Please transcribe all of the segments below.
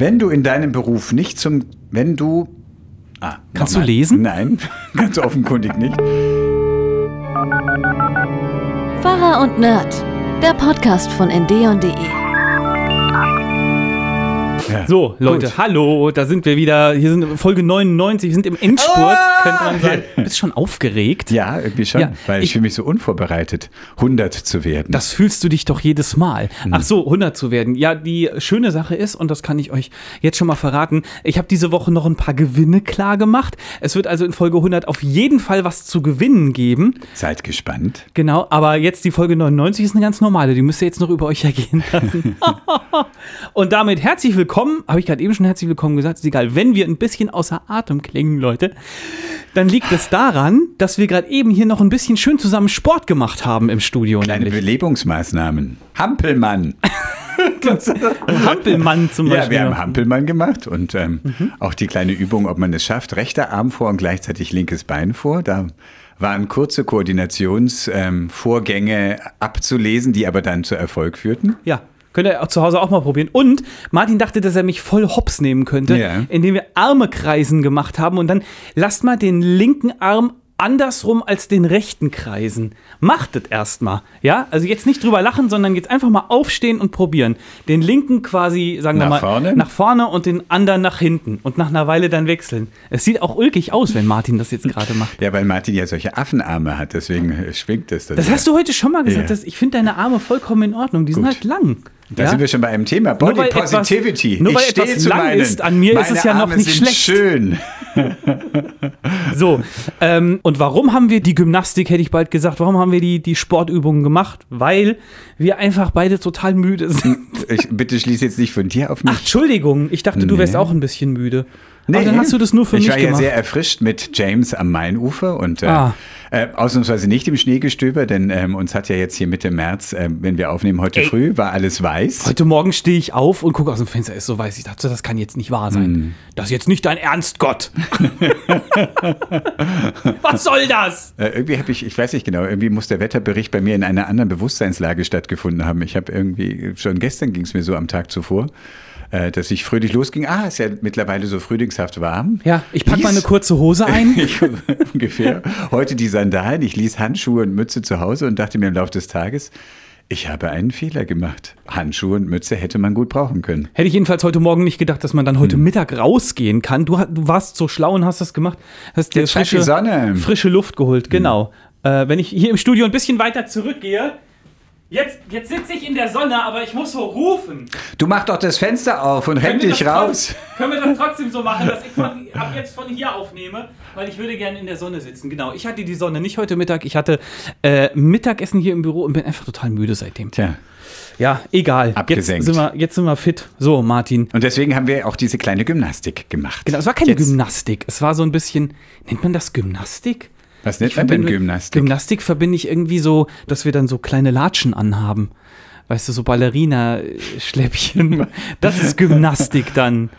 Wenn du in deinem Beruf nicht zum, wenn du, ah, Kannst du lesen? Nein, ganz offenkundig nicht. Pfarrer und Nerd, der Podcast von nd.de. Ja. So, Leute, Gut. hallo, da sind wir wieder. Hier sind Folge 99, wir sind im Endspurt, Ah! könnte man sagen. Bist schon aufgeregt? Ja, irgendwie schon, Ja, weil ich, ich- fühle mich so unvorbereitet, 100 zu werden. Das fühlst du dich doch jedes Mal. Mhm. Ach so, 100 zu werden. Ja, die schöne Sache ist, und das kann ich euch jetzt schon mal verraten, ich habe diese Woche noch ein paar Gewinne klar gemacht. Es wird also in Folge 100 auf jeden Fall was zu gewinnen geben. Seid gespannt. Genau, aber jetzt die Folge 99 ist eine ganz normale. Die müsst ihr jetzt noch über euch ergehen lassen. und damit herzlich willkommen. Habe ich gerade eben schon herzlich willkommen gesagt. Ist egal. Wenn wir ein bisschen außer Atem klingen, Leute, dann liegt es daran, dass wir gerade eben hier noch ein bisschen schön zusammen Sport gemacht haben im Studio. Kleine nämlich. Belebungsmaßnahmen. Hampelmann. Hampelmann zum Ja, Beispiel. wir haben. Hampelmann gemacht und ähm, Mhm. auch die kleine Übung, ob man es schafft, rechter Arm vor und gleichzeitig linkes Bein vor. Da waren kurze Koordinationsvorgänge ähm, abzulesen, die aber dann zu Erfolg führten. Ja. Könnt ihr auch zu Hause auch mal probieren. Und Martin dachte, dass er mich voll hops nehmen könnte, Ja. indem wir Arme kreisen gemacht haben. Und dann lasst mal den linken Arm andersrum als den rechten kreisen. Macht es erstmal. Ja, also jetzt nicht drüber lachen, sondern jetzt einfach mal aufstehen und probieren. Den linken quasi, sagen wir Nach mal, vorne? nach vorne und den anderen nach hinten. Und nach einer Weile dann wechseln. Es sieht auch ulkig aus, wenn Martin das jetzt gerade macht. Ja, weil Martin ja solche Affenarme hat, deswegen schwingt es. Das hast du heute schon mal gesagt. Ja. Dass ich finde deine Arme vollkommen in Ordnung. Die sind Gut. halt lang. Da ja? sind wir schon bei einem Thema. Nur Body weil etwas- Positivity. nur weil ich stehe etwas zu lang meinen. ist, an mir ist es ja noch nicht schlecht. schön. So, ähm, und warum haben wir die Gymnastik, hätte ich bald gesagt, warum haben wir die, die Sportübungen gemacht? Weil wir einfach beide total müde sind. Ich, bitte schließ jetzt nicht von dir auf mich. Ach, Entschuldigung, ich dachte, du wärst Nee. auch ein bisschen müde. Nee, Aber dann hast du das nur für ich mich war ja gemacht. sehr erfrischt mit James am Mainufer und äh, Ah. äh, ausnahmsweise nicht im Schneegestöber, denn ähm, uns hat ja jetzt hier Mitte März, äh, wenn wir aufnehmen heute Ey. früh, war alles weiß. Heute Morgen stehe ich auf und gucke aus dem Fenster, ist so weiß. Ich dachte, das kann jetzt nicht wahr sein. Hm. Das ist jetzt nicht dein Ernst, Gott. Was soll das? Äh, irgendwie habe ich, ich weiß nicht genau, irgendwie muss der Wetterbericht bei mir in einer anderen Bewusstseinslage stattgefunden haben. Ich habe irgendwie, schon gestern ging es mir so am Tag zuvor, äh, dass ich fröhlich losging. Ah, ist ja mittlerweile so frühlingshaft warm. Ja, ich packe mal eine kurze Hose ein. Ich, ungefähr. Heute die Sandalen. Ich ließ Handschuhe und Mütze zu Hause und dachte mir im Laufe des Tages, ich habe einen Fehler gemacht. Handschuhe und Mütze hätte man gut brauchen können. Hätte ich jedenfalls heute Morgen nicht gedacht, dass man dann Hm. heute Mittag rausgehen kann. Du, du warst so schlau und hast das gemacht. Hast dir frische, Sonne. frische Luft geholt, genau. Äh, wenn ich hier im Studio ein bisschen weiter zurückgehe. Jetzt, jetzt sitze ich in der Sonne, aber ich muss so rufen. Du mach doch das Fenster auf und renn dich raus. Können wir das trotzdem so machen, dass ich von, ab jetzt von hier aufnehme? Weil ich würde gerne in der Sonne sitzen. Genau, ich hatte die Sonne nicht heute Mittag. Ich hatte äh, Mittagessen hier im Büro und bin einfach total müde seitdem. Tja. Ja, egal. Jetzt Abgesenkt. sind, wir, jetzt sind wir fit. So, Martin. Und deswegen haben wir auch diese kleine Gymnastik gemacht. Genau, es war keine Jetzt- Gymnastik. Es war so ein bisschen, nennt man das Gymnastik? Was Ich man denn Gymnastik? Gymnastik verbinde ich irgendwie so, dass wir dann so kleine Latschen anhaben. Weißt du, so Ballerina-Schläppchen. Das ist Gymnastik dann.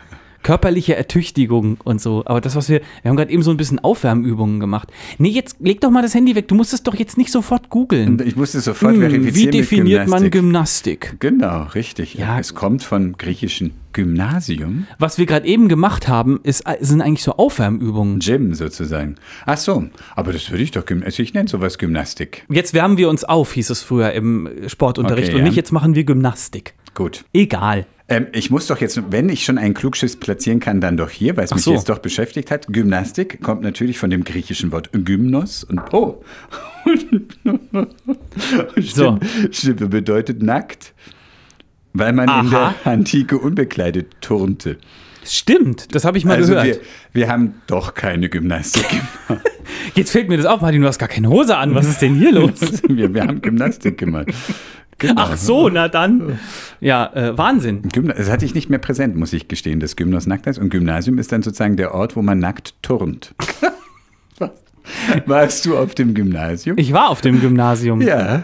Körperliche Ertüchtigung und so. Aber das, was wir, wir haben gerade eben so ein bisschen Aufwärmübungen gemacht. Nee, jetzt leg doch mal das Handy weg. Du musst es doch jetzt nicht sofort googeln. Ich musste sofort Hm, verifizieren wie definiert mit man Gymnastik. Gymnastik? Genau, richtig. Ja. Es kommt vom griechischen Gymnasium, Was wir gerade eben gemacht haben, ist, sind eigentlich so Aufwärmübungen. Gym sozusagen. Ach so, aber das würde ich doch, also ich nenne sowas Gymnastik. Jetzt wärmen wir uns auf, hieß es früher im Sportunterricht. Okay, und ja. nicht jetzt machen wir Gymnastik. Gut. Egal. Ähm, ich muss doch jetzt, wenn ich schon einen Klugschiss platzieren kann, dann doch hier, weil es mich so. jetzt doch beschäftigt hat. Gymnastik kommt natürlich von dem griechischen Wort Gymnos und oh. So. Stimmt, bedeutet nackt, weil man in Aha. der Antike unbekleidet turnte. Stimmt, das habe ich mal Also gehört. wir, wir haben doch keine Gymnastik gemacht. Jetzt fällt mir das auf, Martin, du hast gar keine Hose an. Was ist denn hier los? wir, wir haben Gymnastik gemacht. Genau. Ach so, na dann. Ja, äh, Wahnsinn. Gymna das hatte ich nicht mehr präsent, muss ich gestehen, das Gymnos nackt ist. Und Gymnasium ist dann sozusagen der Ort, wo man nackt turnt. Was? Warst du auf dem Gymnasium? Ich war auf dem Gymnasium, ja.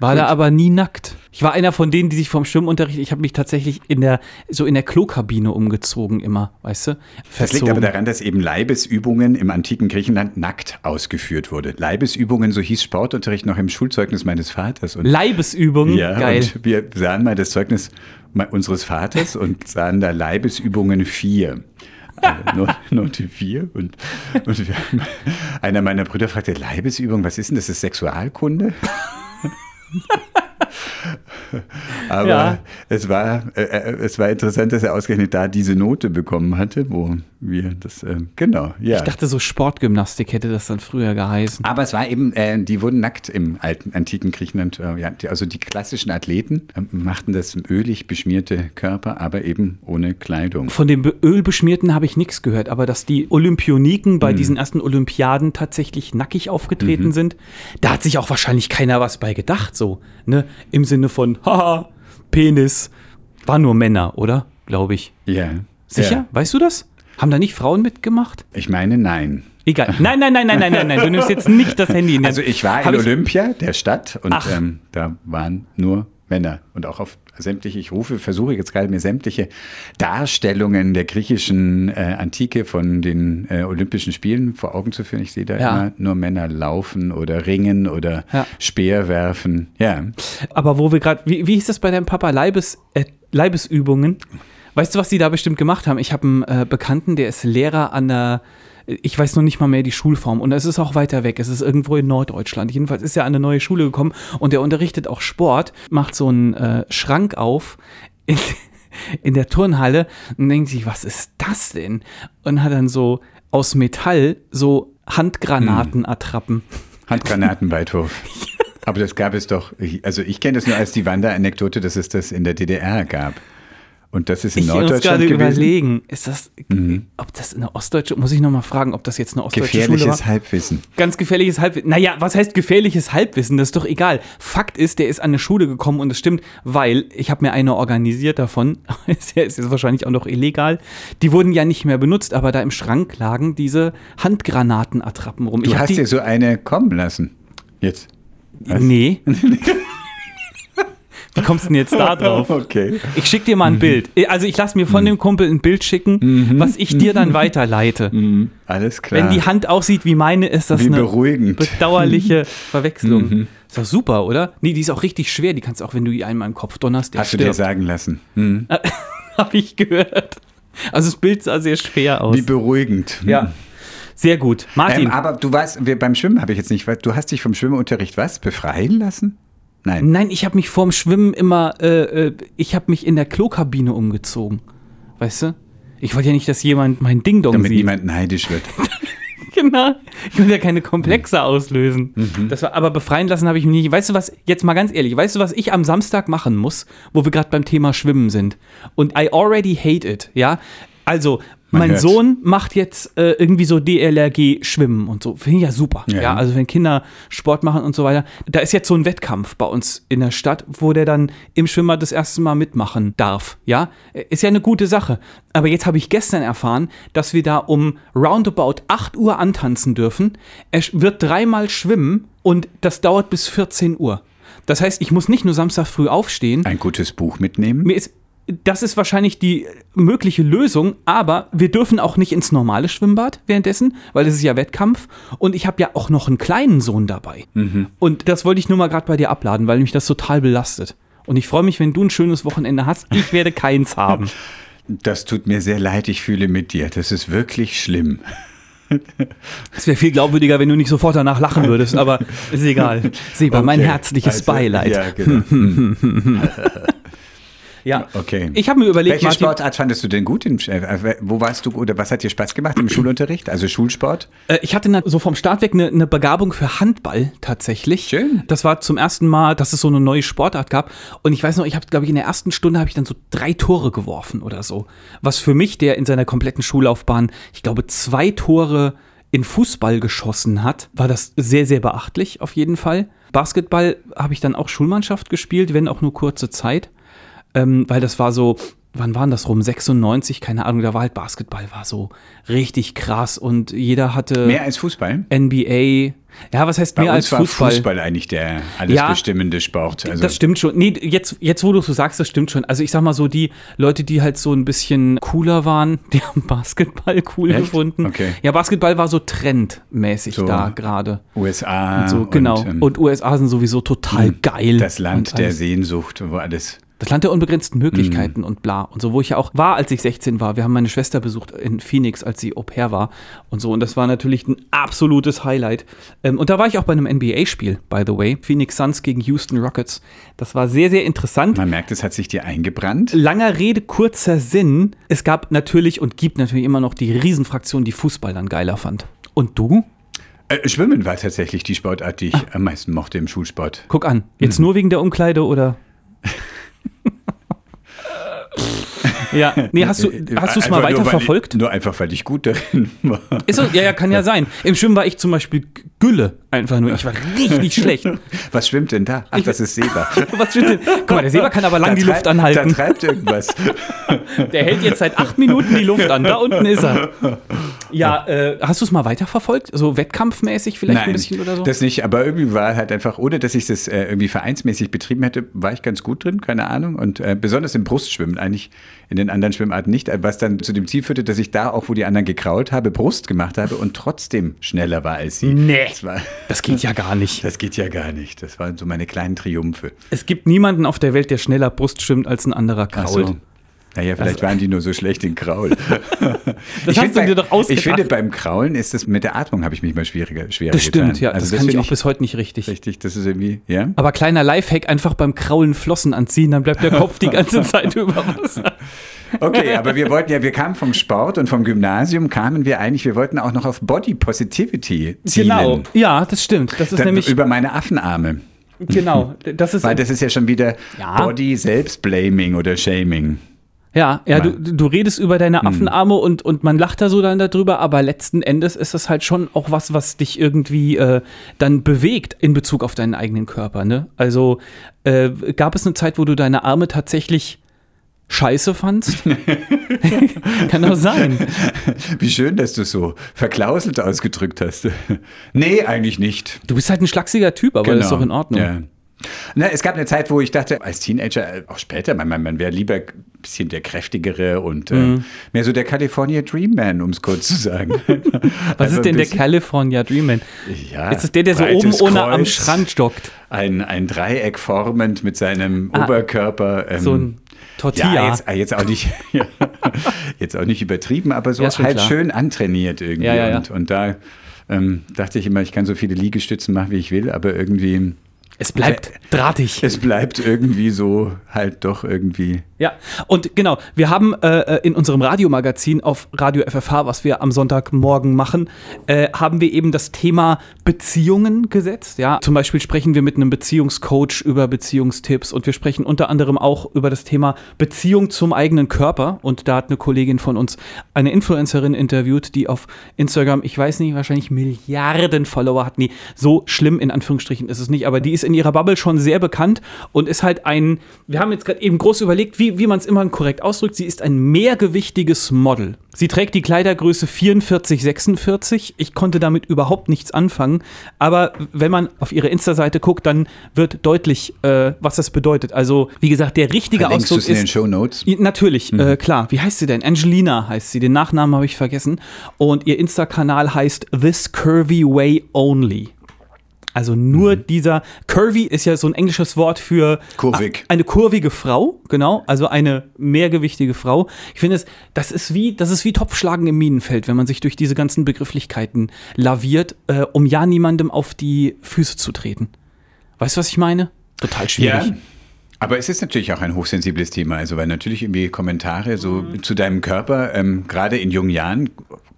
war da aber nie nackt. Ich war einer von denen, die sich vom Schwimmunterricht, ich habe mich tatsächlich in der, so in der Klokabine umgezogen immer, weißt du? Das liegt aber daran, dass eben Leibesübungen im antiken Griechenland nackt ausgeführt wurde. Leibesübungen, so hieß Sportunterricht noch im Schulzeugnis meines Vaters. Und Leibesübungen, ja, geil. und wir sahen mal das Zeugnis unseres Vaters und sahen da Leibesübungen 4. Also Not- Note 4. Und, und haben, einer meiner Brüder fragte, Leibesübung, was ist denn das? Ist Sexualkunde? Aber Ja. es, war, äh, äh, es war interessant, dass er ausgerechnet da diese Note bekommen hatte, wo wir das, äh, genau, ja. Ich dachte, so Sportgymnastik hätte das dann früher geheißen. Aber es war eben, äh, die wurden nackt im alten, antiken Griechenland. Äh, ja, die, also die klassischen Athleten äh, machten das ölig beschmierte Körper, aber eben ohne Kleidung. Von dem Be- Ölbeschmierten habe ich nichts gehört, aber dass die Olympioniken Mhm. bei diesen ersten Olympiaden tatsächlich nackig aufgetreten sind, da hat sich auch wahrscheinlich keiner was bei gedacht, so, ne? Im Sinne von, haha, Penis, waren nur Männer, oder? Glaube ich. Ja. Sicher? Ja. Weißt du das? Haben da nicht Frauen mitgemacht? Ich meine, nein. Egal. Nein, nein, nein, nein, nein, nein, nein. Du nimmst jetzt nicht das Handy in die Also ich war in Olympia, der Stadt, und ähm, da waren nur Männer. Und auch auf sämtliche, ich rufe, versuche jetzt gerade mir sämtliche Darstellungen der griechischen äh, Antike von den äh, Olympischen Spielen vor Augen zu führen. Ich sehe da Ja. immer nur Männer laufen oder ringen oder Ja. Speer werfen. Ja. Aber wo wir gerade, wie, wie hieß das bei deinem Papa? Leibes, äh, Leibesübungen. Weißt du, was die da bestimmt gemacht haben? Ich habe einen äh, Bekannten, der ist Lehrer an der, ich weiß noch nicht mal mehr die Schulform und es ist auch weiter weg. Es ist irgendwo in Norddeutschland. Jedenfalls ist er an eine neue Schule gekommen und der unterrichtet auch Sport, macht so einen äh, Schrank auf in, in der Turnhalle und denkt sich, was ist das denn? Und hat dann so aus Metall so Handgranatenattrappen. Handgranatenweitwurf. Aber das gab es doch, also ich kenne das nur als die Wanderanekdote, dass es das in der DDR gab. Und das ist in Ich muss Norddeutschland gerade gewesen. Mhm. überlegen, ist das, ob das eine ostdeutsche, muss ich nochmal fragen, ob das jetzt eine ostdeutsche Schule Gefährliches? Halbwissen. Ganz gefährliches Halbwissen. Naja, was heißt gefährliches Halbwissen? Das ist doch egal. Fakt ist, der ist an eine Schule gekommen und es stimmt, weil ich habe mir eine organisiert davon. ist jetzt wahrscheinlich auch noch illegal. Die wurden ja nicht mehr benutzt, aber da im Schrank lagen diese Handgranatenattrappen rum. Du ich hast dir so eine kommen lassen. Jetzt. Was? Nee. Wie kommst du denn jetzt da drauf? Okay. Ich schicke dir mal Mhm. ein Bild. Also ich lasse mir von dem Kumpel ein Bild schicken, was ich dir dann weiterleite. Alles klar. Wenn die Hand aussieht wie meine, ist das Wie eine beruhigend. bedauerliche Verwechslung. Mhm. Ist doch super, oder? Nee, die ist auch richtig schwer. Die kannst du auch, wenn du die einmal im Kopf donnerst, Hast du dir stirbt. sagen lassen. Habe ich gehört. Also das Bild sah sehr schwer aus. Wie beruhigend. Ja, sehr gut. Martin, Ähm, aber du weißt, wir beim Schwimmen habe ich jetzt nicht, du hast dich vom Schwimmunterricht was? Befreien lassen? Nein. nein, ich habe mich vorm Schwimmen immer, äh, äh, ich habe mich in der Klokabine umgezogen. Weißt du? Ich wollte ja nicht, dass jemand mein Ding-Dong Damit sieht. niemand neidisch wird. Genau. Ich will ja keine Komplexe auslösen. Mhm. Das war, aber befreien lassen habe ich mich nicht. Weißt du was, jetzt mal ganz ehrlich, weißt du, was ich am Samstag machen muss, wo wir gerade beim Thema Schwimmen sind? Und I already hate it, ja? Also, mein hört's. Sohn macht jetzt äh, irgendwie so DLRG Schwimmen und so. Finde ich ja super. Ja. Ja. also wenn Kinder Sport machen und so weiter. Da ist jetzt so ein Wettkampf bei uns in der Stadt, wo der dann im Schwimmer das erste Mal mitmachen darf. Ja, ist ja eine gute Sache. Aber jetzt habe ich gestern erfahren, dass wir da um roundabout 8 Uhr antanzen dürfen. Er wird dreimal schwimmen und das dauert bis 14 Uhr. Das heißt, ich muss nicht nur Samstag früh aufstehen, Ein gutes Buch mitnehmen. mir ist, das ist wahrscheinlich die mögliche Lösung, aber wir dürfen auch nicht ins normale Schwimmbad währenddessen, weil es ist ja Wettkampf und ich habe ja auch noch einen kleinen Sohn dabei. Und das wollte ich nur mal gerade bei dir abladen, weil mich das total belastet. Und ich freue mich, wenn du ein schönes Wochenende hast. Ich werde keins haben. Das tut mir sehr leid, ich fühle mit dir. Das ist wirklich schlimm. Es wäre viel glaubwürdiger, wenn du nicht sofort danach lachen würdest, aber ist egal. Seba, mein Okay. herzliches Also, Beileid. Ja, genau. Ja. Okay. Ich habe mir überlegt, Welche Martin, Sportart fandest du denn gut? Im, äh, wo warst du oder was hat dir Spaß gemacht im Schulunterricht? Also Schulsport? Äh, Ich hatte so vom Start weg eine, eine Begabung für Handball tatsächlich. Schön. Das war zum ersten Mal, dass es so eine neue Sportart gab. Und ich weiß noch, ich habe, glaube ich, in der ersten Stunde habe ich dann so drei Tore geworfen oder so. Was für mich, der in seiner kompletten Schullaufbahn, ich glaube, zwei Tore in Fußball geschossen hat, war das sehr, sehr beachtlich auf jeden Fall. Basketball habe ich dann auch Schulmannschaft gespielt, wenn auch nur kurze Zeit ähm, weil das war so, wann waren das rum? 96, keine Ahnung, da war halt Basketball, war so richtig krass und jeder hatte Mehr als Fußball? NBA. Ja, was heißt Bei mehr uns als war Fußball? Fußball eigentlich der alles Ja, bestimmende Sport. Also, das stimmt schon. Nee, jetzt, jetzt wo du so sagst, das stimmt schon. Also ich sag mal so, die Leute, die halt so ein bisschen cooler waren, die haben Basketball cool Echt? gefunden. Okay. Ja, Basketball war so trendmäßig So da gerade. USA Und so, genau. und, Und, ähm, USA sind sowieso total geil. das Land und der. Sehnsucht, wo alles Das Land der unbegrenzten Möglichkeiten Mhm. und bla. Und so, wo ich ja auch war, als ich 16 war. Wir haben meine Schwester besucht in Phoenix, als sie Au pair war. Und so. Und das war natürlich ein absolutes Highlight. Ähm, und da war ich auch bei einem NBA-Spiel, by the way. Phoenix Suns gegen Houston Rockets. Das war sehr, sehr interessant. Man merkt, es hat sich dir eingebrannt. Langer Rede, kurzer Sinn. Es gab natürlich und gibt natürlich immer noch die Riesenfraktion, die Fußball dann geiler fand. Und du? Äh, Schwimmen war tatsächlich die Sportart, die ich Ah. am meisten mochte im Schulsport. Guck an. Mhm. Jetzt nur wegen der Umkleide oder? Pfft. Ja, nee, hast du hast du es mal Einfach nur, weiter weil verfolgt? Ich, nur einfach, weil ich gut darin war. Ist so, ja, ja, kann ja sein. Im Schwimmen war ich zum Beispiel Gülle. Einfach nur. Ich war richtig schlecht. Was schwimmt denn da? Ach, das ist Seba. Was stimmt denn? Guck mal, der Seber kann aber lang Da die treibt- Luft anhalten. Da treibt irgendwas. Der hält jetzt seit acht Minuten die Luft an. Da unten ist er. Ja, äh, hast du es mal weiterverfolgt? So wettkampfmäßig vielleicht ein bisschen oder so? das nicht, aber irgendwie war halt einfach, ohne dass ich das äh, irgendwie vereinsmäßig betrieben hätte, war ich ganz gut drin, keine Ahnung. Und äh, besonders im Brustschwimmen, eigentlich in den anderen Schwimmarten nicht, was dann zu dem Ziel führte, dass ich da auch, wo die anderen gekrault habe, Brust gemacht habe und trotzdem schneller war als sie. Nee. Das, war, Das geht ja gar nicht. das geht ja gar nicht. Das waren so meine kleinen Triumphe. Es gibt niemanden auf der Welt, der schneller Brust schwimmt als ein anderer krault. Naja, vielleicht waren die nur so schlecht in Kraul. Das hast du dir doch ausgedacht. Ich finde, beim Kraulen ist das mit der Atmung habe ich mich mal schwieriger, schwerer Das stimmt, getan. ja. Also das kann ich auch bis heute nicht richtig. richtig. Das ist irgendwie, ja. Aber kleiner Lifehack, einfach beim Kraulen Flossen anziehen, dann bleibt der Kopf die ganze Zeit über Wasser. Okay, aber wir wollten ja, wir kamen vom Sport und vom Gymnasium kamen wir eigentlich, wir wollten auch noch auf Body Positivity zielen. Genau. Ja, das stimmt. Das ist Dann nämlich, über meine Affenarme. genau, das ist, Weil das ist ja schon wieder Ja. Body Selbstblaming oder Shaming. Ja, ja, du, du redest über deine Hm. Affenarme und, und man lacht da so dann darüber, aber letzten Endes ist das halt schon auch was, was dich irgendwie äh, dann bewegt in Bezug auf deinen eigenen Körper, ne? Also, äh, gab es eine Zeit, wo du deine Arme tatsächlich scheiße fandst? Kann doch sein. Wie schön, dass du so verklauselt ausgedrückt hast. nee, eigentlich nicht. Du bist halt ein schlachsiger Typ, aber das ist doch in Ordnung. Genau. Ja. Na, es gab eine Zeit, wo ich dachte, als Teenager, äh, auch später, man, man, man wäre lieber ein bisschen der kräftigere und Mhm. äh, mehr so der California Dream Man, um es kurz zu sagen. Was Also ist denn der California Dreamman? Ja, Ist es der, der so oben breites ohne am Kreuz, Strand stockt? Ein, ein Dreieck formend mit seinem Ah, Oberkörper. ähm, So ein Tortilla. ja, jetzt, ah, jetzt auch nicht, jetzt auch nicht übertrieben, aber so Ja, halt klar. schön antrainiert irgendwie. Ja, ja, ja. Und, und da ähm, dachte ich immer, ich kann so viele Liegestützen machen, wie ich will, aber irgendwie, es bleibt drahtig. es bleibt irgendwie so halt doch irgendwie. Ja, und genau, wir haben äh, in unserem Radiomagazin auf Radio FFH, was wir am Sonntagmorgen machen, äh, haben wir eben das Thema Beziehungen gesetzt. Ja, zum Beispiel sprechen wir mit einem Beziehungscoach über Beziehungstipps und wir sprechen unter anderem auch über das Thema Beziehung zum eigenen Körper. Und da hat eine Kollegin von uns eine Influencerin interviewt, die auf Instagram, ich weiß nicht, wahrscheinlich Milliarden Follower hat. Nee, so schlimm in Anführungsstrichen ist es nicht, aber die ist in ihrer Bubble schon sehr bekannt und ist halt ein, wir haben jetzt gerade eben groß überlegt, wie, wie man es immer korrekt ausdrückt, sie ist ein mehrgewichtiges Model. Sie trägt die Kleidergröße 44, 46. Ich konnte damit überhaupt nichts anfangen, aber wenn man auf ihre Insta-Seite guckt, dann wird deutlich, äh, was das bedeutet. Also, wie gesagt, der richtige Verlinkst Ausdruck es in den ist. Show Notes? Natürlich, äh, klar. Wie heißt sie denn? Angelina heißt sie. Den Nachnamen habe ich vergessen. Und ihr Insta-Kanal heißt This Curvy Way Only. Also nur dieser Curvy ist ja so ein englisches Wort für Kurvig. eine kurvige Frau, genau, also eine mehrgewichtige Frau. Ich finde es, das ist wie, das ist wie Topfschlagen im Minenfeld, wenn man sich durch diese ganzen Begrifflichkeiten laviert, äh, um ja niemandem auf die Füße zu treten. Weißt du, was ich meine? Total schwierig. Ja. Aber es ist natürlich auch ein hochsensibles Thema, also weil natürlich irgendwie Kommentare so zu deinem Körper, ähm, gerade in jungen Jahren,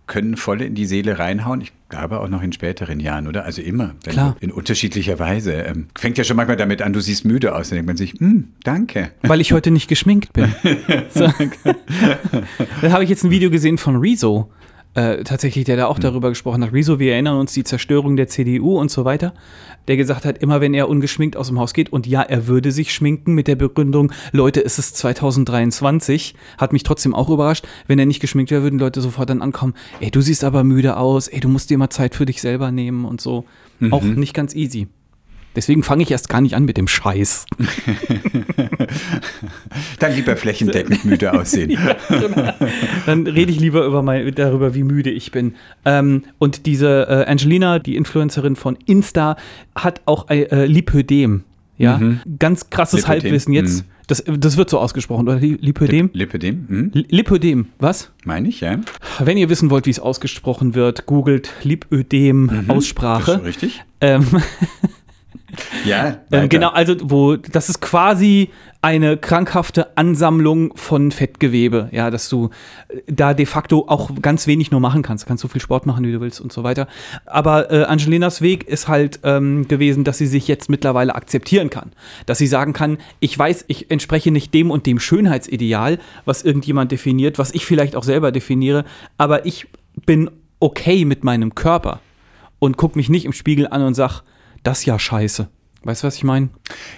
können voll in die Seele reinhauen. Ich glaube auch noch in späteren Jahren, oder? Also immer. Wenn Klar. In unterschiedlicher Weise. Ähm, fängt ja schon manchmal damit an, du siehst müde aus. Dann denkt man sich, hm, danke. Weil ich heute nicht geschminkt bin. So. da habe ich jetzt ein Video gesehen von Rezo. Äh, tatsächlich, der da auch darüber gesprochen hat. Rezo, wir erinnern uns die Zerstörung der CDU und so weiter. Der gesagt hat, immer wenn er ungeschminkt aus dem Haus geht und ja, er würde sich schminken mit der Begründung, Leute, es ist 2023, hat mich trotzdem auch überrascht. Wenn er nicht geschminkt wäre, würden Leute sofort dann ankommen, ey, du siehst aber müde aus, ey, du musst dir mal Zeit für dich selber nehmen und so. Auch nicht ganz easy. Deswegen fange ich erst gar nicht an mit dem Scheiß. Dann lieber flächendeckend müde aussehen. Dann rede ich lieber über mein, darüber, wie müde ich bin. Ähm, und diese äh, Angelina, die Influencerin von Insta, hat auch ein äh, Lipödem. Ja, ganz krasses Lipödem, Halbwissen jetzt. mhm. Das, das wird so ausgesprochen, oder? Li- Lipödem? Lipidem, hm? Li- Lipödem, was? meine ich, ja. Wenn ihr wissen wollt, wie es ausgesprochen wird, googelt Lipödem Das ist schon Aussprache. richtig. Ähm, Ja, Ähm, genau, also wo das ist quasi eine krankhafte Ansammlung von Fettgewebe, ja, dass du äh, da de facto auch ganz wenig nur machen kannst. Du kannst so viel Sport machen, wie du willst und so weiter. Aber äh, Angelinas Weg ist halt ähm, gewesen, dass sie sich jetzt mittlerweile akzeptieren kann. Dass sie sagen kann, ich weiß, ich entspreche nicht dem und dem Schönheitsideal, was irgendjemand definiert, was ich vielleicht auch selber definiere, aber ich bin okay mit meinem Körper und guck mich nicht im Spiegel an und sag, das ist ja scheiße. Weißt du, was ich meine?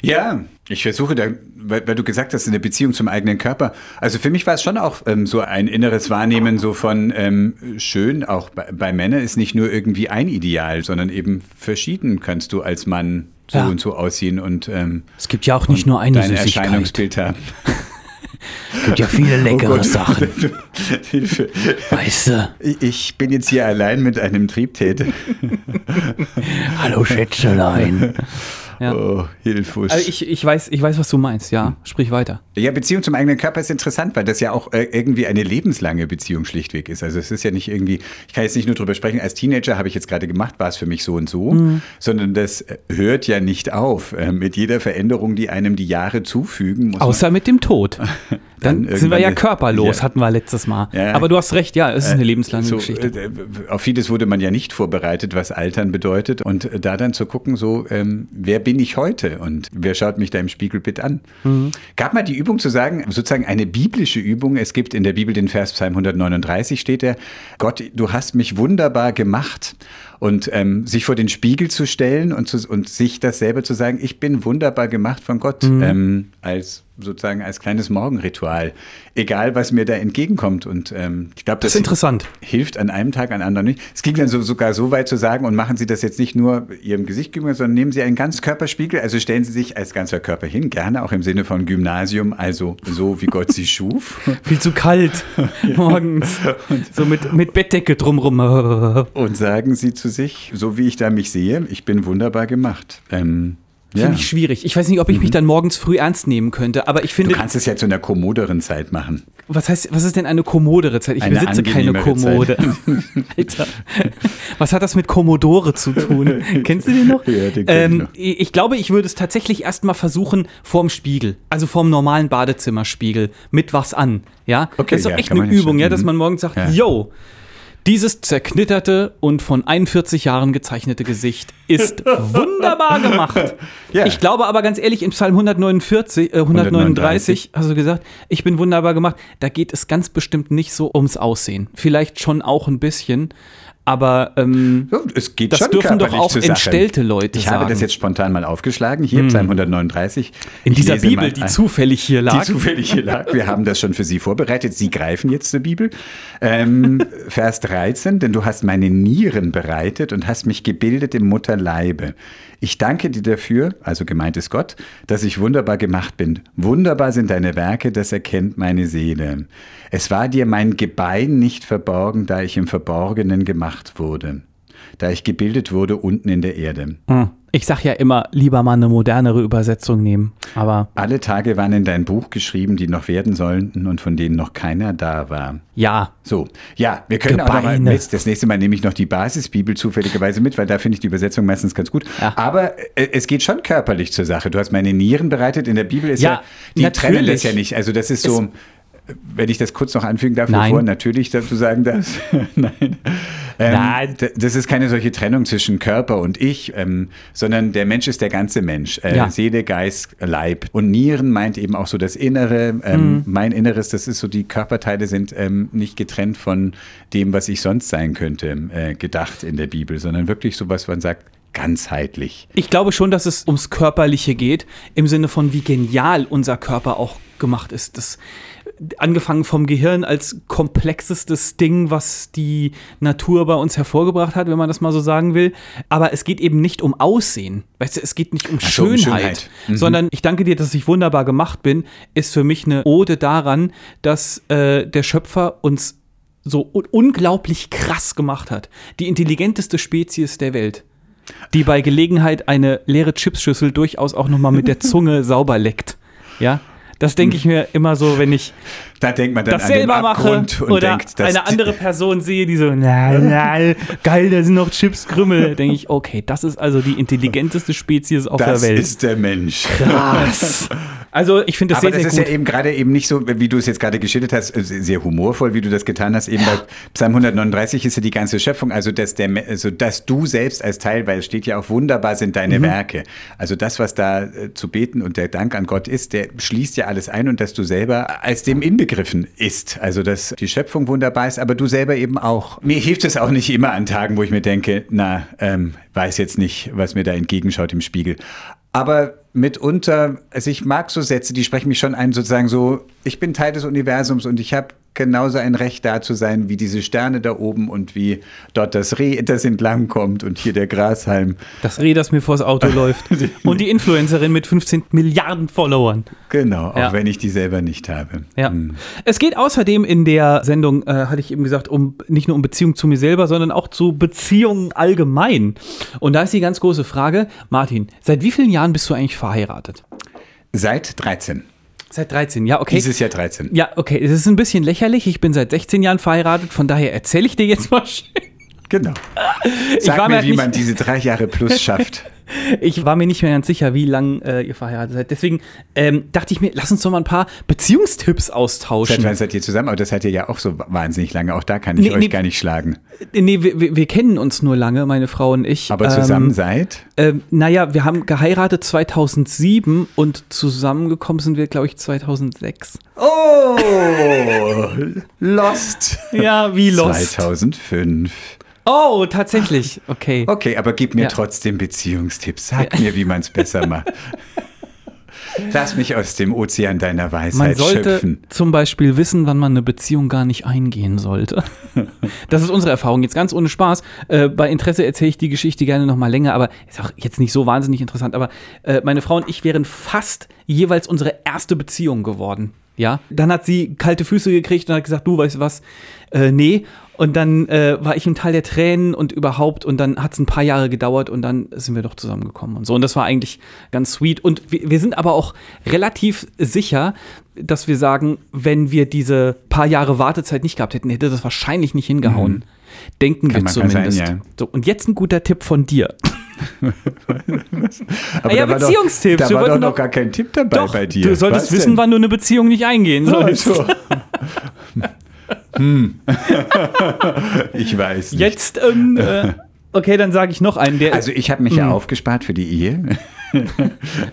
Ja, ich versuche da, weil, weil du gesagt hast, in der Beziehung zum eigenen Körper. Also für mich war es schon auch ähm, so ein inneres Wahrnehmen so von ähm, schön, auch bei, bei Männern ist nicht nur irgendwie ein Ideal, sondern eben verschieden kannst du als Mann so Ja. und so aussehen und ähm, Es gibt ja auch nicht nur eine dein Süßigkeit. Erscheinungsbild haben. Es gibt ja viele leckere Oh. Sachen. Hilfe. Weißt du? Ich- Ich bin jetzt hier allein mit einem Triebtäter. Hallo Schätzelein. Ja. Oh, Hilfus. Also ich, ich, weiß, ich weiß, was du meinst, ja. Sprich weiter. Ja, Beziehung zum eigenen Körper ist interessant, weil das ja auch äh, irgendwie eine lebenslange Beziehung schlichtweg ist. Also es ist ja nicht irgendwie, ich kann jetzt nicht nur drüber sprechen, als Teenager habe ich jetzt gerade gemacht, war es für mich so und so, Mhm. sondern das äh, hört ja nicht auf. Äh, Mit jeder Veränderung, die einem die Jahre zufügen, muss Außer mit dem Tod. Dann, Dann sind wir ja körperlos, Ja. hatten wir letztes Mal. Ja. Aber du hast recht, ja, es ist eine man lebenslange so, Geschichte. äh, auf vieles wurde man ja nicht vorbereitet, was Altern bedeutet. Und äh, da dann zu gucken, so, ähm, wer bin ich heute und wer schaut mich da im Spiegelbild an? Mhm. Gab mal die Übung zu sagen, sozusagen eine biblische Übung. Es gibt in der Bibel den Vers Psalm 139 steht der, Gott, du hast mich wunderbar gemacht. Und ähm, sich vor den Spiegel zu stellen und, zu, und sich das selber zu sagen, ich bin wunderbar gemacht von Gott, Mhm. ähm, als sozusagen als kleines Morgenritual. Egal, was mir da entgegenkommt. Und ähm, ich glaube, Das ist interessant. hilft an einem Tag, an anderen nicht. Es ging dann so, sogar so weit zu sagen, und machen Sie das jetzt nicht nur Ihrem Gesicht gegenüber, sondern nehmen Sie einen Ganzkörperspiegel, also stellen Sie sich als ganzer Körper hin, gerne auch im Sinne von Gymnasium, also so wie Gott Sie schuf. Viel zu kalt morgens. So mit, mit Bettdecke drumrum. Und sagen Sie zu sich, so wie ich da mich sehe, ich bin wunderbar gemacht. Ähm, ja. Finde ich schwierig. Ich weiß nicht, ob ich mich dann morgens früh ernst nehmen könnte, aber ich Du finde, kannst es ja zu einer kommoderen Zeit machen. was heißt, was ist denn eine kommodere Zeit? Ich Eine besitze keine Kommode. Alter. Was hat das mit Commodore zu tun? Kennst du den noch? Ja, den kenn ich ähm, noch. ich glaube, ich würde es tatsächlich erstmal versuchen vorm Spiegel, also vorm normalen Badezimmerspiegel mit was an, ja? Okay, das ist doch ja, echt eine ja Übung, ja, dass Mhm. man morgens sagt, Ja. Dieses zerknitterte und von 41 Jahren gezeichnete Gesicht ist wunderbar gemacht. Ja. Ich glaube aber ganz ehrlich, in Psalm 149, äh, 139 hast du gesagt, ich bin wunderbar gemacht. Da geht es ganz bestimmt nicht so ums Aussehen. Vielleicht schon auch ein bisschen, aber ähm, Ja, Es geht Das schon dürfen doch auch entstellte Leute Ich habe das jetzt spontan mal aufgeschlagen, hier Psalm 139. in Ich dieser Bibel, die zufällig hier lag. Die zufällig hier lag. Wir haben das schon für Sie vorbereitet. Sie greifen jetzt zur Bibel. Ähm, Vers 13, denn du hast meine Nieren bereitet und hast mich gebildet im Mutterleibe. Ich danke dir dafür, also gemeint ist Gott, dass ich wunderbar gemacht bin. Wunderbar sind deine Werke, das erkennt meine Seele. Es war dir mein Gebein nicht verborgen, da ich im Verborgenen gemacht wurde. Da ich gebildet wurde unten in der Erde. Hm. Ich sag ja immer, lieber mal eine modernere Übersetzung nehmen. Aber Alle Tage waren in dein Buch geschrieben, die noch werden sollten und von denen noch keiner da war. ja, So, ja, wir können auch noch mal Gebeine. das nächste Mal nehme ich noch die Basisbibel zufälligerweise mit, weil da finde ich die Übersetzung meistens ganz gut. Ja. Aber äh, es geht schon körperlich zur Sache. Du hast meine Nieren bereitet. In der Bibel ist ja, Ja, die natürlich. trennen das ja nicht. Also das ist so, wenn ich das kurz noch anfügen darf, Nein. bevor natürlich dazu sagen darfst. Nein. Ähm, Nein. Das ist keine solche Trennung zwischen Körper und ich, ähm, sondern der Mensch ist der ganze Mensch. Äh, Ja. Seele, Geist, Leib. Und Nieren meint eben auch so das Innere. Mhm. Ähm, Mein Inneres, das ist so, die Körperteile sind ähm, nicht getrennt von dem, was ich sonst sein könnte, äh, gedacht in der Bibel, sondern wirklich so was, man sagt, ganzheitlich. Ich glaube schon, dass es ums Körperliche geht, im Sinne von, wie genial unser Körper auch gemacht ist. Das, angefangen vom Gehirn als komplexestes Ding, was die Natur bei uns hervorgebracht hat, wenn man das mal so sagen will. Aber es geht eben nicht um Aussehen. Weißt du, es geht nicht um Ach so, um Schönheit, Schönheit. Mhm. sondern ich danke dir, dass ich wunderbar gemacht bin, ist für mich eine Ode daran, dass äh, der Schöpfer uns so un unglaublich krass gemacht hat. Die intelligenteste Spezies der Welt die bei Gelegenheit eine leere Chipsschüssel durchaus auch noch mal mit der Zunge sauber leckt. Ja, das denke ich mir immer so, wenn ich Da denkt man dann das an den selber mache Abgrund und oder denkt, dass eine andere Person sehe, die so, na, na, geil, da sind noch Chipskrümmel. denke ich, okay, das ist also die intelligenteste Spezies auf das der Welt. ist der Mensch. krass. Also ich finde das Aber sehr, das sehr ist gut. ja eben gerade eben nicht so, wie du es jetzt gerade geschildert hast, äh, sehr humorvoll, wie du das getan hast. Eben bei Psalm 139 ist ja die ganze Schöpfung, also dass, der, also dass du selbst als Teil, weil es steht ja auch, wunderbar sind deine Mhm. Werke. Also das, was da äh, zu beten und der Dank an Gott ist, der schließt ja alles ein und dass du selber als dem inbegriffen ist. Also dass die Schöpfung wunderbar ist, aber du selber eben auch. Mir hilft es auch nicht immer an Tagen, wo ich mir denke, na, ähm, weiß jetzt nicht, was mir da entgegenschaut im Spiegel. Aber mitunter, also ich mag so Sätze, die sprechen mich schon ein, sozusagen so, ich bin Teil des Universums und ich habe genauso ein Recht da zu sein wie diese Sterne da oben und wie dort das Reh, das entlang kommt und hier der Grashalm. Das Reh, das mir vors Auto läuft. Und die Influencerin mit 15 Milliarden Followern. Genau, auch Ja. wenn ich die selber nicht habe. Ja. Hm. Es geht außerdem in der Sendung, äh, hatte ich eben gesagt, um nicht nur um Beziehung zu mir selber, sondern auch zu Beziehungen allgemein. Und da ist die ganz große Frage, Martin, seit wie vielen Jahren bist du eigentlich verheiratet? Seit 13. Seit 13, ja, okay. Dieses Jahr 13. ja, okay, es ist ein bisschen lächerlich. Ich bin seit 16 Jahren verheiratet, von daher erzähle ich dir jetzt mal. schön. Genau. Sag mir, mir wie man diese drei Jahre plus schafft. Ich war mir nicht mehr ganz sicher, wie lange äh, ihr verheiratet seid. Deswegen ähm, dachte ich mir, lass uns doch mal ein paar Beziehungstipps austauschen. Seit wann seid ihr zusammen? Aber das hat ihr ja auch so wahnsinnig lange. Auch da kann ich Nee, euch nee. gar nicht schlagen. Nee, wir, wir, wir kennen uns nur lange, meine Frau und ich. Aber zusammen Ähm, seid? Ähm, naja, wir haben geheiratet 2007 und zusammengekommen sind wir, glaube ich, 2006. Oh, Lost. Ja, wie Lost. 2005. Oh, tatsächlich. Okay. Okay, aber gib mir Ja. trotzdem Beziehungstipps. Sag mir, wie man es besser macht. Lass mich aus dem Ozean deiner Man Weisheit sollte schöpfen. zum Beispiel wissen, wann man eine Beziehung gar nicht eingehen sollte. Das ist unsere Erfahrung. Jetzt ganz ohne Spaß. Äh, bei Interesse erzähle ich die Geschichte gerne noch mal länger, aber ist auch jetzt nicht so wahnsinnig interessant. Aber äh, meine Frau und ich wären fast jeweils unsere erste Beziehung geworden. Ja, dann hat sie kalte Füße gekriegt und hat gesagt, du weißt was, äh, nee. Und dann äh, war ich im Teil der Tränen und überhaupt und dann hat es ein paar Jahre gedauert und dann sind wir doch zusammengekommen und so. Und das war eigentlich ganz sweet. Und wir, wir sind aber auch relativ sicher, dass wir sagen, wenn wir diese paar Jahre Wartezeit nicht gehabt hätten, hätte das wahrscheinlich nicht hingehauen. Denken Kann wir zumindest. sein, ja. so, und jetzt ein guter Tipp von dir. Aber ja, da war doch- Beziehungstipps. Da war doch noch gar kein Tipp dabei Doch, bei dir. du solltest Was wissen, denn? wann du eine Beziehung nicht eingehen sollst. Also. hm. Ich weiß nicht. Jetzt, ähm, äh, okay, dann sage ich noch einen, der. Also ich habe mich ja aufgespart für die Ehe.